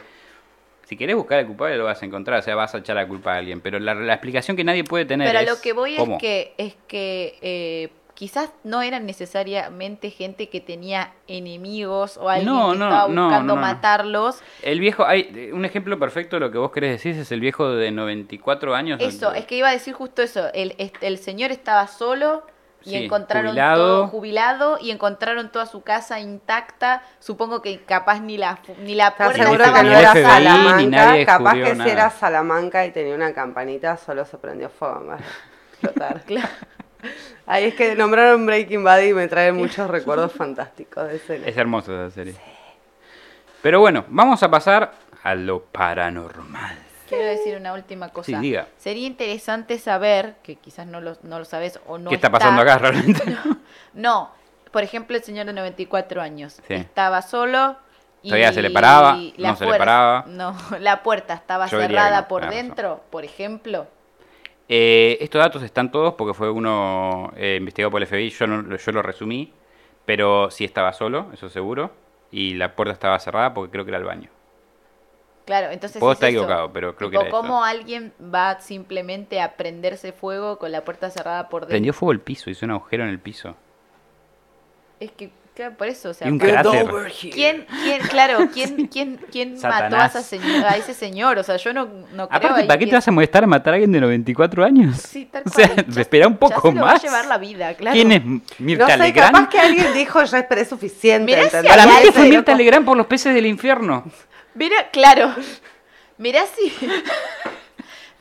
si querés buscar al culpable lo vas a encontrar, o sea, vas a echar la culpa a alguien, pero la, la explicación que nadie puede tener Pero a es lo que voy ¿cómo? es que es que eh, quizás no eran necesariamente gente que tenía enemigos o alguien No, que no, estaba no, buscando no, no. matarlos. El viejo, hay un ejemplo perfecto de lo que vos querés decir es el viejo de 94 años. Eso, es que iba a decir justo eso. El, este, el señor estaba solo y Sí, encontraron jubilado. todo jubilado y encontraron toda su casa intacta. Supongo que capaz ni la ni la ¿Estás puerta Ni el era ni Salamanca? Capaz que si era Salamanca y tenía una campanita, solo se prendió fuego explotar. Claro. Ahí es que nombraron Breaking Bad y me trae muchos recuerdos fantásticos de ese. Es hermosa esa serie. Pero bueno, vamos a pasar a lo paranormal. Quiero decir una última cosa. Sí, diga. Sería interesante saber, que quizás no lo, no lo sabes o no ¿Qué está pasando acá realmente? No, por ejemplo, el señor de 94 años Sí. estaba solo y ¿Todavía se le paraba? la ¿No se le puerta- paraba? No, la puerta estaba Yo cerrada no, por dentro, por ejemplo. Eh, estos datos están todos porque fue uno eh, investigado por el FBI, yo, no- yo lo resumí, pero sí estaba solo, eso seguro, y la puerta estaba cerrada porque creo que era el baño. Claro, entonces Puedo es estar eso. equivocado, pero creo que eso. ¿Cómo alguien va simplemente a prenderse fuego con la puerta cerrada por dentro? Prendió fuego el piso, hizo un agujero en el piso. Es que, claro, por eso, o sea, Y un. ¿Quién, quién, claro, quién, quién, quién mató a, esa señora, a ese señor? O sea, yo no, no creo Aparte, ¿para qué que- te vas a molestar a matar a alguien de 94 años? Sí, tal O sea, cual. Ya- espera un poco ya se lo va a más. llevar la vida, claro. ¿Quién es No Mirta sé, Legrand? capaz que alguien dijo ya esperé suficiente. Mirá si. Para mí que fue Mirta. Legrand por los peces del infierno. Mira, claro. Mirá si.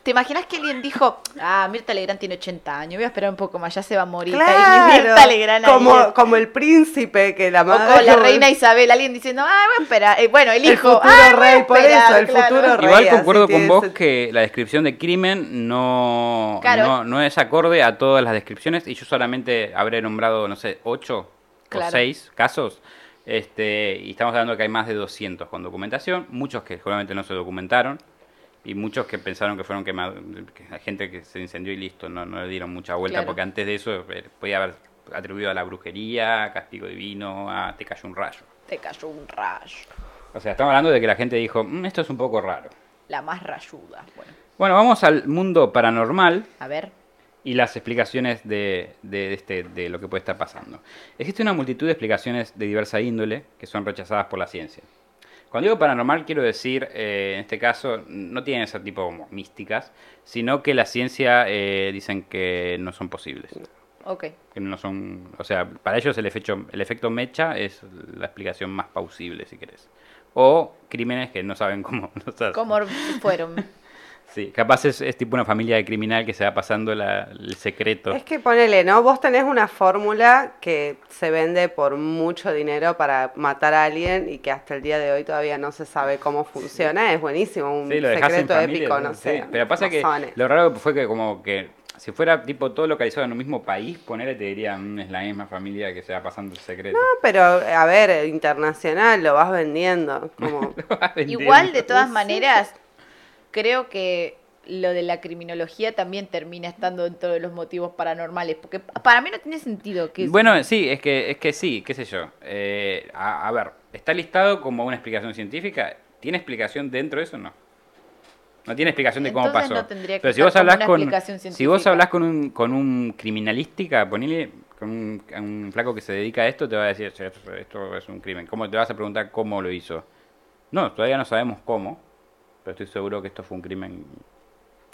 ¿Te imaginas que alguien dijo, ah, Mirta Legrand tiene 80 años, voy a esperar un poco más, ya se va a morir? Claro, Mirta Legrand como, como el príncipe que la o madre... con la reina Isabel, alguien diciendo, ah, voy a esperar. Eh, bueno, el El hijo, futuro ah, voy a rey, por esperar", eso, el claro. futuro rey. Igual concuerdo con vos que la descripción de crimen no, Claro. no, no es acorde a todas las descripciones y yo solamente habré nombrado, no sé, ocho Claro. o seis casos. Este, y estamos hablando que hay más de 200 con documentación, muchos que seguramente no se documentaron y muchos que pensaron que fueron quemados, que gente que se incendió y listo, no, no le dieron mucha vuelta Claro. porque antes de eso eh, podía haber atribuido a la brujería, a castigo divino, a te cayó un rayo. Te cayó un rayo. O sea, estamos hablando de que la gente dijo, "Mm, esto es un poco raro. La más rayuda. Bueno, Bueno, vamos al mundo paranormal a ver. y las explicaciones de, de este, de lo que puede estar pasando. Existe una multitud de explicaciones de diversa índole que son rechazadas por la ciencia. Cuando digo paranormal quiero decir, eh, en este caso, no tienen ese tipo como místicas, sino que la ciencia eh, dicen que no son posibles. Ok. Que no son, o sea, para ellos el efecto, el efecto mecha es la explicación más plausible, si querés. O crímenes que no saben cómo. no saben. ¿Cómo fueron? Sí, capaz es, es tipo una familia de criminal que se va pasando la- el secreto. Es que ponele, ¿no? Vos tenés una fórmula que se vende por mucho dinero para matar a alguien y que hasta el día de hoy todavía no se sabe cómo funciona. Es buenísimo, un Sí, lo secreto familia, épico, no sí. sé. Pero pasa que lo raro fue que como que si fuera tipo todo localizado en un mismo país, ponerle te dirían "Mm, es la misma familia que se va pasando el secreto. No, pero a ver, internacional lo vas vendiendo. Como... Igual, de todas Sí. maneras, creo que lo de la criminología también termina estando dentro de los motivos paranormales. Porque para mí no tiene sentido que... Bueno, sí, es que, es que sí, qué sé yo. Eh, a, a ver, ¿está listado como una explicación científica? ¿Tiene explicación dentro de eso o no? No tiene explicación de cómo Entonces pasó. no tendría que Pero si vos hablas una con si vos hablas con un con un criminalística, ponele con un, flaco que se dedica a esto, te va a decir, "Che, esto, esto es un crimen. ¿Cómo te vas a preguntar cómo lo hizo? No, todavía no sabemos cómo, pero estoy seguro que esto fue un crimen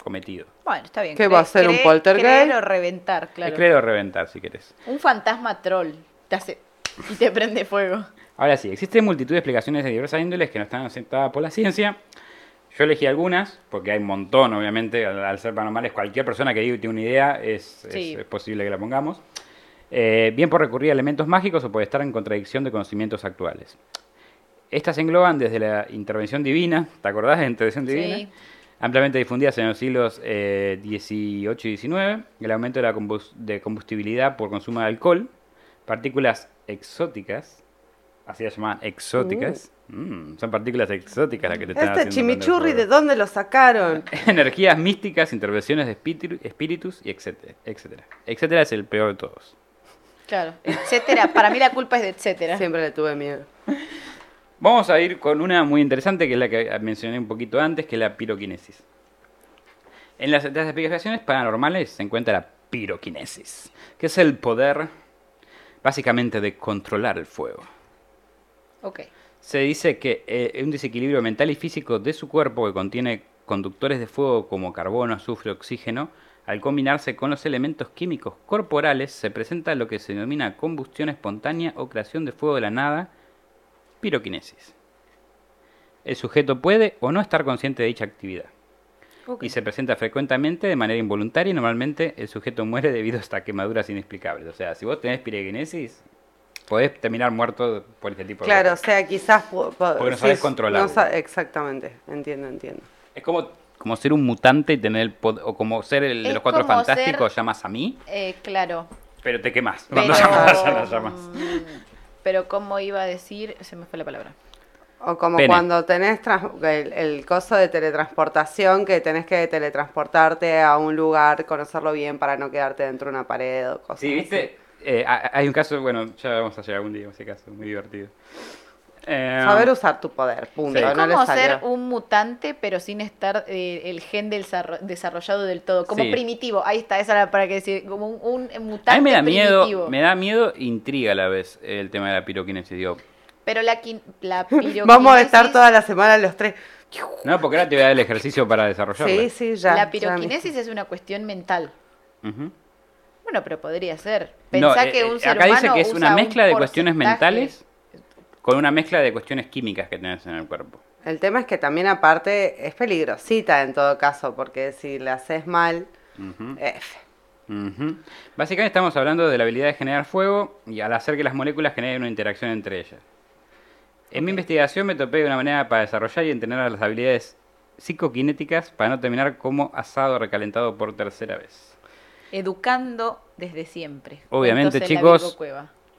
cometido. Bueno, está bien. ¿Qué va a ser, un poltergeist? Creer o reventar, claro. Es creer o reventar, si querés. Un fantasma troll te hace y te prende fuego. Ahora sí, existen multitud de explicaciones de diversas índoles que no están aceptadas por la ciencia. Yo elegí algunas, porque hay un montón, obviamente, al, al ser paranormales, cualquier persona que diga y tiene una idea es, es- Sí. es posible que la pongamos. Eh, bien por recurrir a elementos mágicos o por estar en contradicción de conocimientos actuales. Estas engloban desde la intervención divina, ¿te acordás de la intervención Sí. divina? Ampliamente difundidas en los siglos eh, XVIII y XIX, el aumento de la de combustibilidad por consumo de alcohol, partículas exóticas, así las llamaban exóticas, Mm, son partículas exóticas las que te están Este chimichurri. ¿de dónde lo sacaron? Energías místicas, intervenciones de espíritu- espíritus y etcétera, etcétera. Etcétera es el peor de todos. Claro, etcétera. Para mí la culpa es de etcétera. Siempre le tuve miedo. Vamos a ir con una muy interesante, que es la que mencioné un poquito antes, que es la piroquinesis. En las, las explicaciones paranormales se encuentra la piroquinesis, que es el poder, básicamente, de controlar el fuego. Ok. Se dice que eh, un desequilibrio mental y físico de su cuerpo que contiene conductores de fuego como carbono, azufre, oxígeno, al combinarse con los elementos químicos corporales, se presenta lo que se denomina combustión espontánea o creación de fuego de la nada, piroquinesis. El sujeto puede o no estar consciente de dicha actividad y se presenta frecuentemente de manera involuntaria y normalmente el sujeto muere debido a estas quemaduras inexplicables. O sea, si vos tenés piroquinesis, podés terminar muerto por este tipo de Claro, o sea, quizás... po- po- Porque no sabes sí, controlarlo. no sa- exactamente, entiendo, entiendo. Es como, como ser un mutante y tener el pod- o como ser el de los cuatro fantásticos, ser- llamas a mí, Eh, claro. pero te quemas. Pero, Cuando llamas a las llamas. Pero como iba a decir, se me fue la palabra. O como Pene. cuando tenés trans- el, el coso de teletransportación, que tenés que teletransportarte a un lugar, conocerlo bien para no quedarte dentro de una pared o cosas Sí, viste, Eh, ha- hay un caso, bueno, ya vamos a llegar algún día a ese caso, muy divertido. Eh. Saber usar tu poder, punto. Sí. Es como ser un mutante, pero sin estar eh, el gen del desarro- desarrollado del todo. Como Sí. primitivo. Ahí está, esa era para que decir. Como un, un mutante a mí me da primitivo. miedo, me da miedo, e intriga a la vez el tema de la piroquinesis. Digo, Pero la, quin- la piroquinesis... Vamos a estar toda la semana los tres. no, porque ahora te voy a dar el ejercicio para desarrollarlo. Sí, sí, ya. La ya piroquinesis es una cuestión mental. Bueno, pero podría ser. Pensá eh, que eh, un ser acá dice humano que es una un mezcla de cuestiones mentales con una mezcla de cuestiones químicas que tenés en el cuerpo. El tema es que también aparte es peligrosita en todo caso, porque si la haces mal. Ujú. Básicamente estamos hablando de la habilidad de generar fuego y al hacer que las moléculas generen una interacción entre ellas. En mi investigación me topé de una manera para desarrollar y entrenar las habilidades psicoquinéticas para no terminar como asado recalentado por tercera vez. Educando desde siempre. Obviamente, chicos.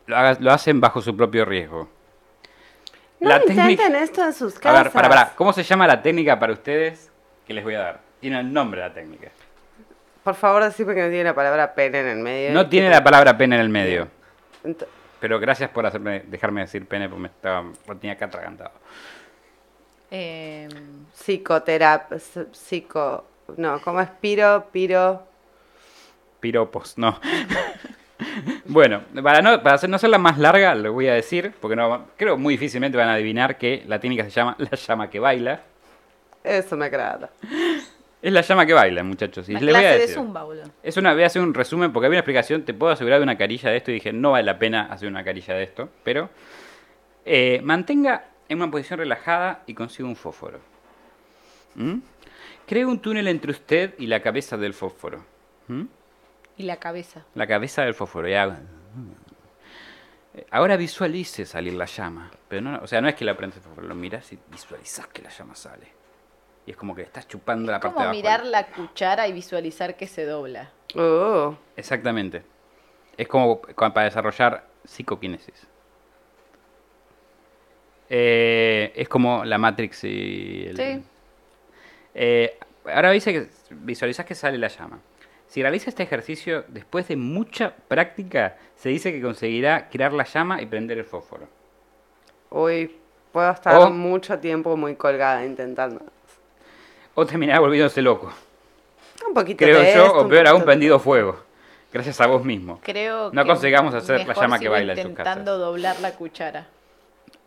Lo, haga- lo hacen bajo su propio riesgo. No La intenten técnica- esto en sus A casas. ver, para, para. ¿Cómo se llama la técnica para ustedes que les voy a dar? Tiene el nombre la técnica. Por favor, decime que no tiene la palabra pene en el medio. No tiene la palabra pene en el medio. Ent- Pero gracias por hacerme, dejarme decir pene porque me estaba, lo tenía acá atragantado. Eh, Psicoterapia, psico... No, ¿cómo es? Piro, piro... Piropos, no. Bueno, para no, para hacer- no hacerla más larga, lo voy a decir, porque no, creo muy difícilmente van a adivinar que la técnica se llama la llama que baila. Eso me agrada. Es la llama que baila, muchachos. Y les voy a clase de decir. zumba. Es una, voy a hacer un resumen porque había una explicación, te puedo asegurar de una carilla de esto y dije, no vale la pena hacer una carilla de esto, pero eh, mantenga en una posición relajada y consiga un fósforo. ¿Mm? Cree un túnel entre usted y la cabeza del fósforo. ¿Mm? Y la cabeza. La cabeza del fósforo. ya. Ahora visualice salir la llama. Pero no, o sea, no es que la prendes el fósforo, lo miras y visualizas que la llama sale. Y es como que estás chupando la parte como de abajo. mirar la cuchara y visualizar que se dobla. Oh, Exactamente. Es como para desarrollar psicoquinesis. Eh, es como la Matrix y el... Sí. Eh, ahora dice que visualizas que sale la llama. Si realiza este ejercicio, después de mucha práctica, se dice que conseguirá crear la llama y prender el fósforo. uy, puedo estar O- mucho tiempo muy colgada intentando. O terminará volviéndose loco. Un poquito Creo de yo, esto, o un peor aún, prendido fuego. Gracias a vos mismo. Creo No que consigamos hacer la llama que baila en sus intentando casas. doblar la cuchara.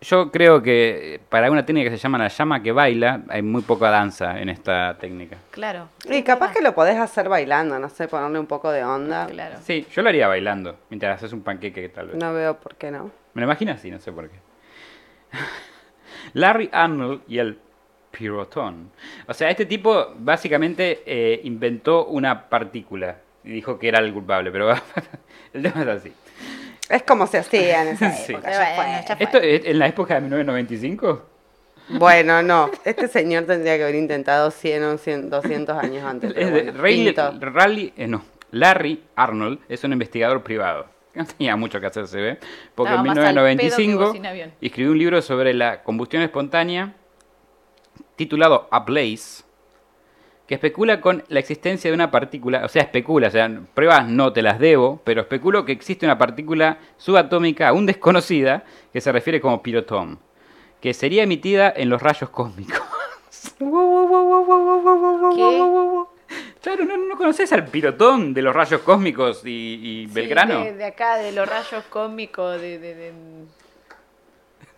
Yo creo que para una técnica que se llama la llama que baila, hay muy poca danza en esta técnica. Claro. Y capaz que lo podés hacer bailando, no sé, ponerle un poco de onda. Claro. Sí, yo lo haría bailando, mientras haces un panqueque tal vez. No veo por qué no. Me lo imagino así, no sé por qué. Larry Arnold y el pirotón. O sea, este tipo básicamente eh, inventó una partícula y dijo que era el culpable, pero el tema es así. Es como se hacía en esa Sí. época. Pero ya bueno, fue. ya fue. ¿Esto es en la época de 1995? Bueno, no. Este señor tendría que haber intentado 100 o 100, 200 años antes. pero Es de- bueno, Ray- pinto. Rally- eh, no, Larry Arnold es un investigador privado. No tenía mucho que hacer, se ve. Porque Estaba en más al pedo que 1995 vos sin avión. escribió un libro sobre la combustión espontánea titulado A Blaze, que especula con la existencia de una partícula, o sea, especula, o sea, pruebas no te las debo, pero especulo que existe una partícula subatómica aún desconocida que se refiere como pirotón, que sería emitida en los rayos cósmicos. Claro, ¿no, no conoces al pirotón de los rayos cósmicos y, y Sí, Belgrano? de, de acá, de los rayos cómicos, de, de, de-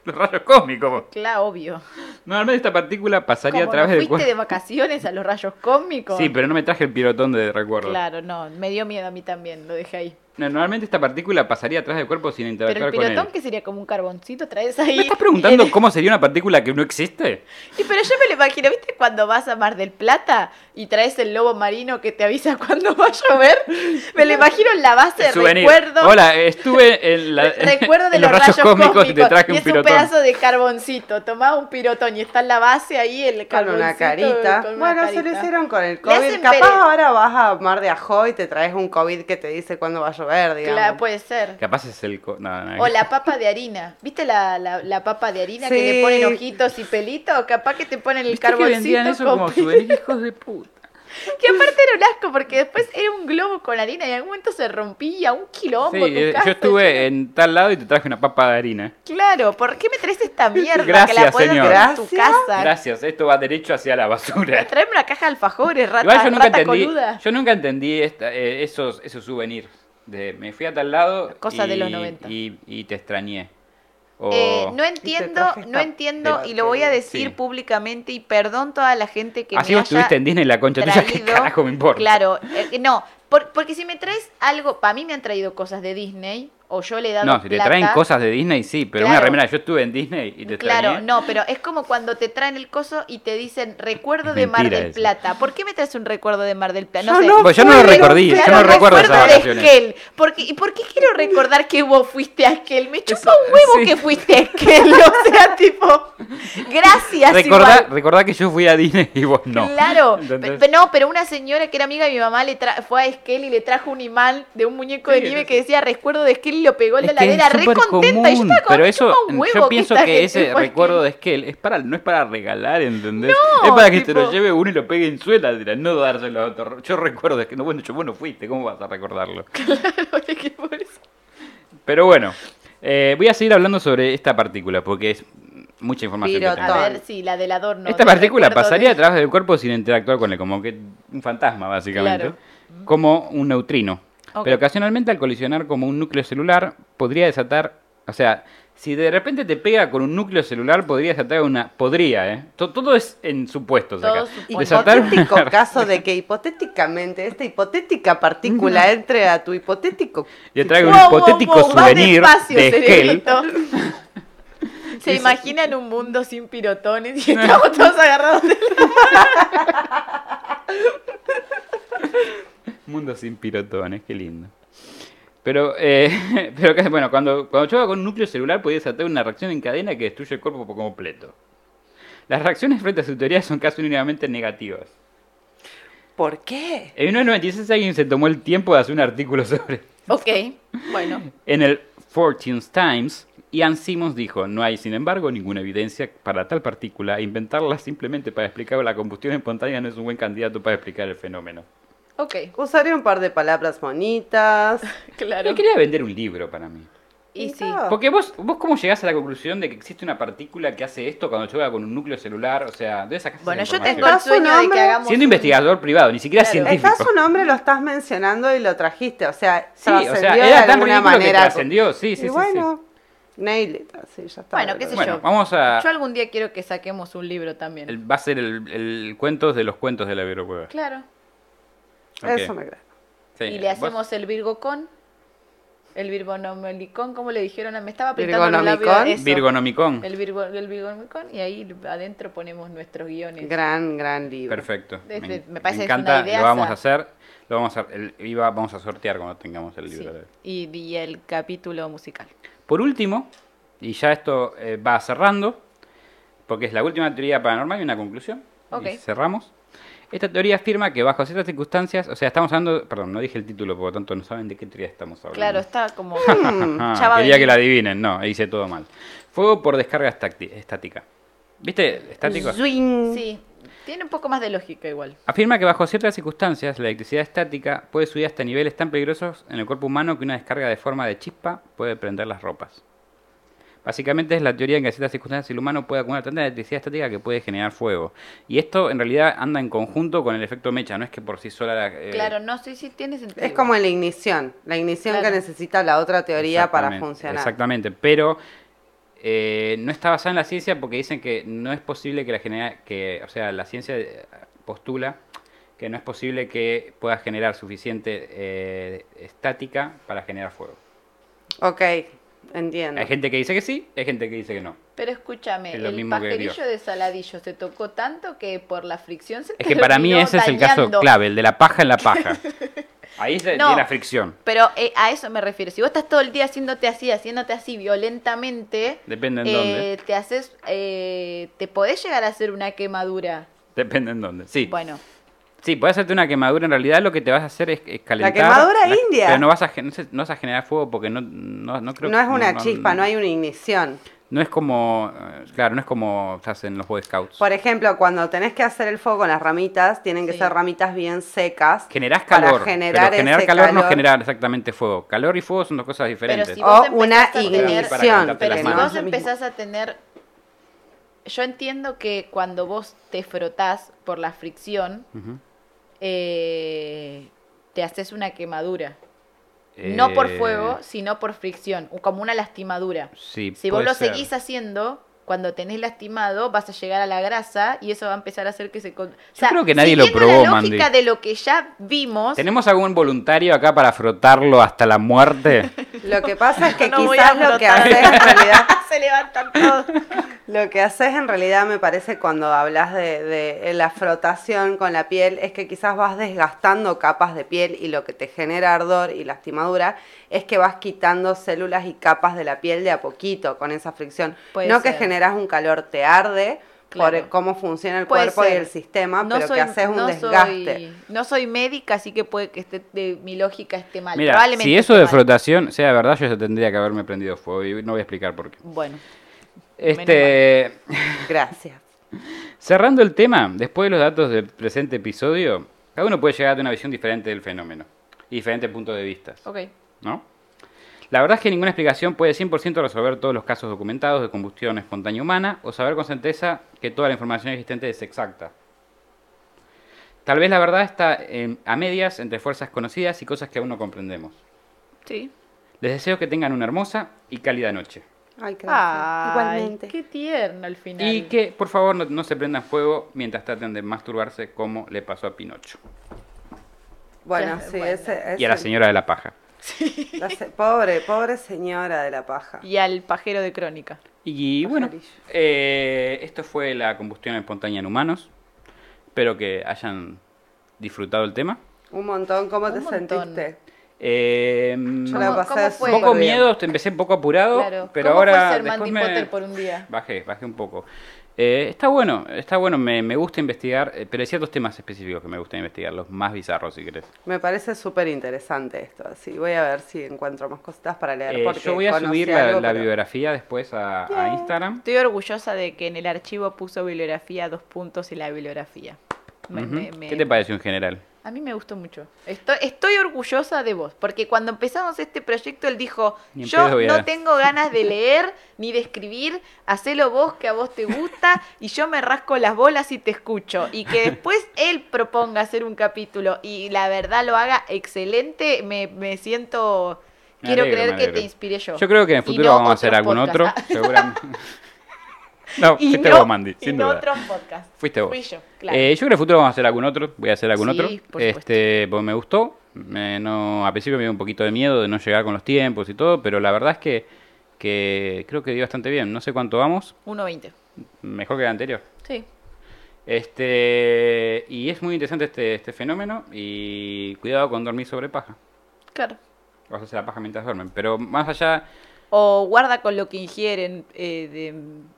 Los rayos cósmicos. Claro, obvio. Normalmente esta partícula pasaría a ¿Cómo, través ¿no del fuiste de vacaciones a los rayos cómicos? Sí, pero no me traje el pirotón de recuerdo. Claro, no, me dio miedo a mí también, lo dejé ahí. No, Normalmente esta partícula pasaría atrás del cuerpo sin Pero el interactuar con pirotón él. que sería como un carboncito, traes ahí. ¿Me estás preguntando cómo sería una partícula que no existe? Y pero yo me lo imagino, ¿viste cuando vas a Mar del Plata y traes el lobo marino que te avisa cuando va a llover? Me lo imagino en la base de Souvenir. recuerdo. Hola, estuve en, la, Recuerdo de en los, rayos, cósmicos, y te traje y un es pirotón. un pedazo de carboncito. Tomaba un pirotón y está en la base ahí el Con carboncito. una carita. con una bueno, se lo carita. hicieron con el COVID. Capaz pere- ahora vas a Mar de Ajó y te traes un COVID que te dice cuándo va a llover, digamos. Claro, puede ser. Capaz es el... co- No, no, O la papa de harina. ¿Viste la, la, la papa de harina que Sí. le ponen ojitos y pelitos? Capaz que te ponen el ¿Viste que carboncito. vendían eso con como pe- souvenir, hijos de puta? Que aparte era un asco porque después era un globo con harina y en algún momento se rompía, un quilombo. Sí, tu eh, casa, yo estuve en tal lado y te traje una papa de harina. Claro, ¿por qué me traes esta mierda que Gracias, la puedes señor. poner en tu Gracias. casa? Gracias, esto va derecho hacia la basura. Traeme una caja de alfajores, rata, Igual yo nunca rata entendí, coluda. yo nunca entendí esta- eh, esos, esos souvenirs. De, me fui a tal lado Cosas de los 90. y, y te extrañé. O- Eh, no entiendo, no entiendo y lo voy a decir Sí. públicamente y perdón toda la gente que Así me vos haya estuviste en Disney la concha tuya, ¿qué traído- carajo me importa? Claro, eh, no, por- porque si me traes algo, para mí me han traído cosas de Disney o yo le he dado No, si te traen cosas de Disney, sí, pero una Claro. remera, yo estuve en Disney y te Claro, extrañé. no, pero es como cuando te traen el coso y te dicen recuerdo Es de Mar del eso. Plata. ¿Por qué me traes un recuerdo de Mar del Plata? Yo sé. no Pues yo no lo fui, recordí, yo Claro, no recuerdo esas recuerdo de vacaciones. Esquel. Porque, ¿Y por qué quiero recordar que vos fuiste a Esquel? Me chupa Eso- un huevo sí. que fuiste a Esquel. O sea, tipo, gracias. Recordá, igual. recordá que yo fui a Disney y vos no. Claro, no, pero una señora que era amiga de mi mamá le tra- fue a Esquel y le trajo un imán de un muñeco de nieve que decía recuerdo de Esquel lo pegó en Es la es heladera re contenta. y yo común, estaba como, pero "Me eso chupa un huevo yo pienso que ese recuerdo Esquel". de Esquel es para, no es para regalar, ¿entendés? No, es para que te lo lleve uno y lo pegue en su heladera, no dárselo a otro. Yo recuerdo de que no, bueno, yo vos no fuiste, ¿cómo vas a recordarlo? Claro, es que por eso. Pero bueno, eh, voy a seguir hablando sobre esta partícula porque es mucha información. que tengo. A ver, sí, la del adorno. Esta partícula pasaría de- a través del cuerpo sin interactuar con él, como que un fantasma, básicamente. Claro. Como un neutrino. Ok. Pero ocasionalmente, al colisionar como un núcleo celular, podría desatar. O sea, si de repente te pega con un núcleo celular, podría desatar una. Podría, ¿eh? To- Todo es en supuestos Todo acá. supuesto. Desatar Hipotético una- caso de que hipotéticamente esta hipotética partícula entre a tu hipotético. Yo traigo un Wow, wow, hipotético wow, va souvenir de cerebrito. Se imaginan un mundo sin pirotones y estamos todos agarrados de Mundo sin pirotones, qué lindo. Pero, eh, pero bueno, cuando, cuando choca con un núcleo celular puede desatar una reacción en cadena que destruye el cuerpo por completo. Las reacciones frente a su teoría son casi únicamente negativas. ¿Por qué? En 1996 alguien se tomó el tiempo de hacer un artículo sobre Ok, bueno. En el Fortune Times, Ian Simmons dijo, no hay sin embargo ninguna evidencia para tal partícula, inventarla simplemente para explicar la combustión espontánea no es un buen candidato para explicar el fenómeno. Ok, Usaré un par de palabras bonitas. claro. Yo quería vender un libro para mí. Y sí. Porque vos, vos cómo llegás a la conclusión de que existe una partícula que hace esto cuando choca con un núcleo celular, o sea, de esa Bueno, yo tengo el sueño de que nombre. hagamos. Siendo un- investigador privado, ni siquiera Claro. científico. Está su nombre, lo estás mencionando y lo trajiste. O sea, Sí, o sea, de era tan alguna ridículo que manera. trascendió, sí, sí, y sí, bueno, nail it, así, ya está. Bueno, qué sé Bueno, yo. vamos a... Yo algún día quiero que saquemos un libro también. el- va a ser el, el cuentos de los cuentos de la Virocueva. Claro. Eso me. Sí, y le vos- hacemos el Virgo con. El Virgonomelicón, ¿cómo le dijeron? Me estaba pintando los Virgonomicón. labios. eso. Virgonomicón. El, Virgo, el Virgonomicón y ahí adentro ponemos nuestros guiones. Gran, gran libro. Perfecto. Este, me parece encanta, una idea lo vamos a hacer. Lo vamos a, el, iba- vamos a sortear cuando tengamos el Sí. libro. de- Y, y el capítulo musical. Por último, y ya esto eh, va cerrando, porque es la última teoría paranormal y una conclusión. Ok. Y cerramos. Esta teoría afirma que bajo ciertas circunstancias, o sea, estamos hablando, perdón, no dije el título, por lo tanto no saben de qué teoría estamos hablando. Claro, está como. Quería que la adivinen, no, hice todo mal. Fuego por descarga estática. ¿Viste? Estático. Swing. Sí, tiene un poco más de lógica igual. Afirma que bajo ciertas circunstancias la electricidad estática puede subir hasta niveles tan peligrosos en el cuerpo humano que una descarga de forma de chispa puede prender las ropas. Básicamente es la teoría en que en ciertas circunstancias el humano puede acumular tanta electricidad estática que puede generar fuego. Y esto en realidad anda en conjunto con el efecto mecha, no es que por sí sola... la- eh, Claro, no sé si tiene sentido. Es como en la ignición. La ignición Claro. que necesita la otra teoría para funcionar. Exactamente, pero eh, no está basada en la ciencia porque dicen que no es posible que la genera, que, o sea, la ciencia eh, postula que no es posible que pueda generar suficiente eh, estática para generar fuego. Ok, entiendo. Hay gente que dice que sí, hay gente que dice que no. Pero escúchame, Es lo el mismo que de Saladillo se tocó tanto que por la fricción se Es que para mí ese es el caso clave, el de la paja en la paja. Ahí se No. tiene la fricción. Pero eh, a eso me refiero. Si vos estás todo el día haciéndote así, haciéndote así violentamente, Depende en eh, dónde. te haces, eh, te podés llegar a hacer una quemadura. Depende en dónde. Sí. Bueno, Sí, puedes hacerte una quemadura. En realidad lo que te vas a hacer es, es calentar. quemadura india. Pero no vas a, gen- no, se- no vas a generar fuego porque no, no, no creo no es una no- chispa, no hay una ignición. No es como, eh, claro, no es como se hacen los Boy Scouts. Por ejemplo, cuando tenés que hacer el fuego con las ramitas, tienen que Sí. ser ramitas bien secas. Generás para calor, generar pero generar ese calor, no calor. generar exactamente fuego. Calor y fuego son dos cosas diferentes. si O una ignición. Para pero si vos empezás a tener... Yo entiendo que cuando vos te frotás por la fricción. Eh, te haces una quemadura. No por Eh, fuego, sino por fricción, como una lastimadura. Sí, Si vos lo ser. seguís haciendo, cuando tenés lastimado, vas a llegar a la grasa y eso va a empezar a hacer que se... con- O sea, creo que nadie lo probó, la lógica Mandy. de lo que ya vimos... ¿Tenemos algún voluntario acá para frotarlo hasta la muerte? Lo que pasa es que No quizás lo que haces en realidad se levantan todos. Lo que haces en realidad me parece cuando hablas de, de la frotación con la piel es que quizás vas desgastando capas de piel y lo que te genera ardor y lastimadura es que vas quitando células y capas de la piel de a poquito con esa fricción. Puede no que ser. Generas un calor, te arde Claro. por cómo funciona el Puede cuerpo y el sistema, No pero soy- que haces un no desgaste. Soy, no soy médica, así que puede que esté, de, mi lógica esté mal. Mira, Probablemente si eso de mal. frotación sea verdad, yo ya tendría que haberme prendido fuego y no voy a explicar por qué. Bueno, Este, Gracias. cerrando el tema, después de los datos del presente episodio, cada uno puede llegar a tener una visión diferente del fenómeno y diferentes puntos de vista, ok. ¿no? La verdad es que ninguna explicación puede 100% resolver todos los casos documentados de combustión espontánea humana o saber con certeza que toda la información existente es exacta. Tal vez la verdad está en- a medias entre fuerzas conocidas y cosas que aún no comprendemos. Sí. Les deseo que tengan una hermosa y cálida noche. Ay, gracias. Ay, Igualmente. qué tierno al final. Y que por favor no, no se prendan fuego mientras traten de masturbarse como le pasó a Pinocho. Bueno, sí, bueno. ese, Y a la ese- señora de la paja. La se- pobre, pobre señora de la paja. Y al pajero de crónica. Y bueno, eh, esto fue la combustión espontánea en humanos. Espero que hayan disfrutado el tema. Un montón, ¿cómo Un te montón. sentiste? Eh, Yo la ¿Cómo- pasé cómo fue? un poco miedo, empecé un poco apurado, Claro. pero ¿Cómo ahora fue ser después Mandy me- Potter por un día? Bajé, bajé un poco. Eh, está bueno, está bueno, me, me gusta investigar, eh, pero hay ciertos temas específicos que me gusta investigar, los más bizarros si querés. Me parece súper interesante esto, así voy a ver si encuentro más cositas para leer. Eh, porque yo voy a subir la, algo, la pero- biografía después a, a Instagram. Estoy orgullosa de que en el archivo puso bibliografía, dos puntos y la bibliografía. Me- me- me- ¿Qué te pareció en general? A mí me gustó mucho. Estoy, estoy orgullosa de vos, porque cuando empezamos este proyecto él dijo, yo no tengo ganas de leer ni de escribir, hacelo vos que a vos te gusta y yo me rasco las bolas y te escucho. Y que después él proponga hacer un capítulo y la verdad lo haga excelente, me, me siento... Me Quiero creer que te inspiré yo. Yo creo que en el futuro no vamos a hacer algún otro. Seguramente. no, Y fuiste no- vos, Mandy, y sin no duda. otros podcasts. Fuiste vos. Fui yo, claro. Eh, yo creo que en el futuro vamos a hacer algún otro. Voy a hacer algún Sí, otro. por este, porque me gustó. Me- no, a principio me dio un poquito de miedo de no llegar con los tiempos y todo, pero la verdad es que, que creo que dio bastante bien. No sé cuánto vamos. 1.20. Mejor que el anterior. Sí. Este, y es muy interesante este, este fenómeno. Y cuidado con dormir sobre paja. Claro. Vas a hacer la paja mientras duermen. Pero más allá O guarda con lo que ingieren eh, de,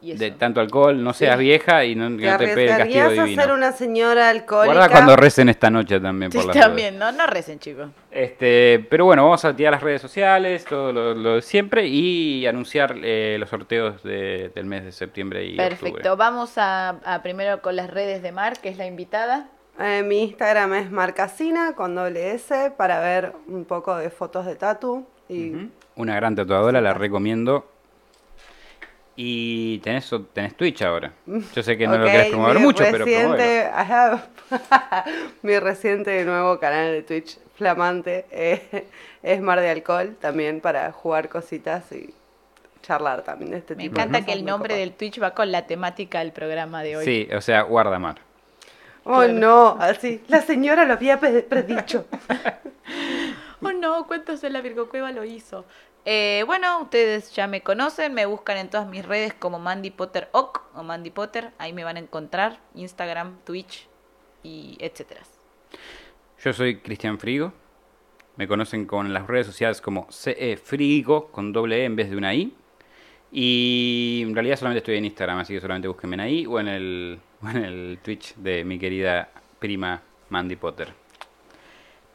y eso. de tanto alcohol, no seas vieja y no, que ¿Te no te pegue el castigo a divino. ser una señora alcohólica? Guarda cuando recen esta noche también por Sí, las también, no, no recen, chicos. Este, pero bueno, vamos a tirar las redes sociales, todo lo, lo de siempre y anunciar eh, los sorteos de- del mes de septiembre y Perfecto. octubre. Vamos a, a primero con las redes de Mar, que es la invitada. Eh, mi Instagram es marcasina con doble S para ver un poco de fotos de tatu. Y. Una gran tatuadora, la recomiendo. Y tenés, tenés Twitch ahora. Yo sé que no lo Ok, querés promover mucho, pero mi reciente nuevo canal de Twitch flamante eh, es Mar de Alcohol, también para jugar cositas y charlar también de este Me tipo de encanta que el nombre del Twitch va con la temática del programa de hoy. Sí, o sea, guardamar. Oh Claro. no, así, la señora lo había predicho. Oh no, cuentos de la Virgo Cueva lo hizo. Eh, bueno, ustedes ya me conocen, me buscan en todas mis redes como Mandy Potter Oc o Mandy Potter, ahí me van a encontrar, Instagram, Twitch y etcétera. Yo soy Cristian Frigo. Me conocen con las redes sociales como CE Frigo con doble E en vez de una I. Y en realidad solamente estoy en Instagram, así que solamente búsquenme en el, o en el Twitch de mi querida prima Mandy Potter.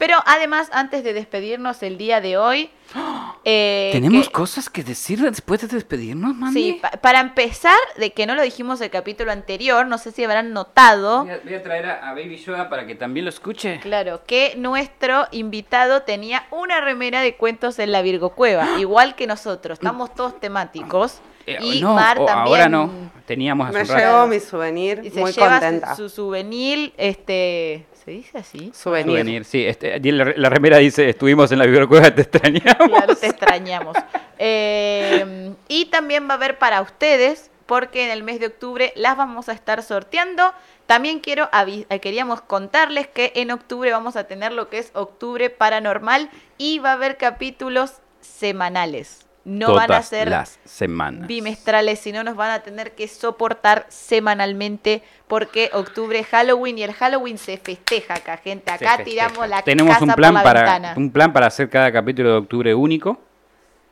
Pero además, antes de despedirnos el día de hoy, eh, ¿Tenemos que- cosas que decir después de despedirnos, Mandy? Sí, pa- para empezar, de que no lo dijimos el capítulo anterior, no sé si habrán notado, Voy a, voy a traer a, a Baby Yoda para que también lo escuche. claro, que nuestro invitado tenía una remera de cuentos en la Virgo Cueva, igual que nosotros, estamos todos temáticos. Eh, y no, Mar también ahora no. Teníamos hace Me llevo mi souvenir, y se muy lleva su- contenta. su, souvenir, este, ¿se dice así? Souvenir. Souvenir, sí. Este, la, la remera dice, estuvimos en la biblioteca, te extrañamos. Claro, te extrañamos. Eh, y también va a haber para ustedes, porque en el mes de octubre las vamos a estar sorteando. También quiero eh, queríamos contarles que en octubre vamos a tener lo que es octubre paranormal y va a haber capítulos semanales. No van a ser las semanas. bimestrales, sino nos van a tener que soportar semanalmente porque octubre es Halloween y el Halloween se festeja acá, gente. Acá tiramos la Tenemos casa un plan por la para ventana. un plan para hacer cada capítulo de octubre único.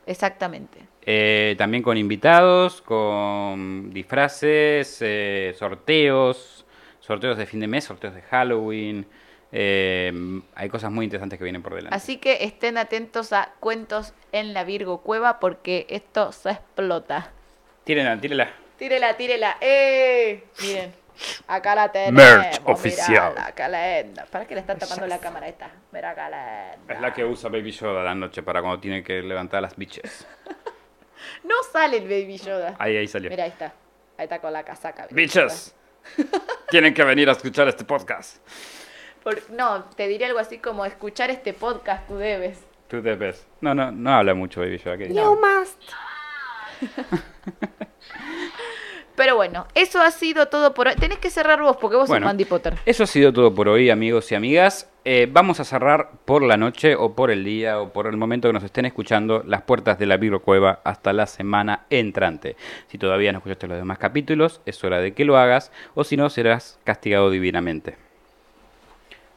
Exactamente. eh, también con invitados, con disfraces, eh, sorteos, sorteos de fin de mes, sorteos de Halloween. Eh, hay cosas muy interesantes que vienen por delante. Así que estén atentos a Cuentos en la Virgo Cueva porque esto se explota. Tírenla, tírenla. Tírela, tírela. ¡Eh! Miren, acá la tenemos. Merch oficial. mirala, qué linda. ¿Para que le está tapando la cámara esta? Mira acá linda. Es la que usa Baby Yoda la noche para cuando tiene que levantar las biches. No sale el Baby Yoda. Ahí, ahí salió. Mira, ahí está. Ahí está con la casaca. Baby Biches. Tienen que venir a escuchar este podcast. Por- no, te diría algo así como escuchar este podcast, tú debes. Tú te ves. No, no, no habla mucho Baby Yoda. You must. Pero bueno, eso ha sido todo por hoy. Tenés que cerrar vos porque vos Bueno. sos Mandy Potter. Eso ha sido todo por hoy, amigos y amigas. Eh, vamos a cerrar por la noche o por el día o por el momento que nos estén escuchando las puertas de la Cueva hasta la semana entrante. Si todavía no escuchaste los demás capítulos, es hora de que lo hagas o si no, serás castigado divinamente.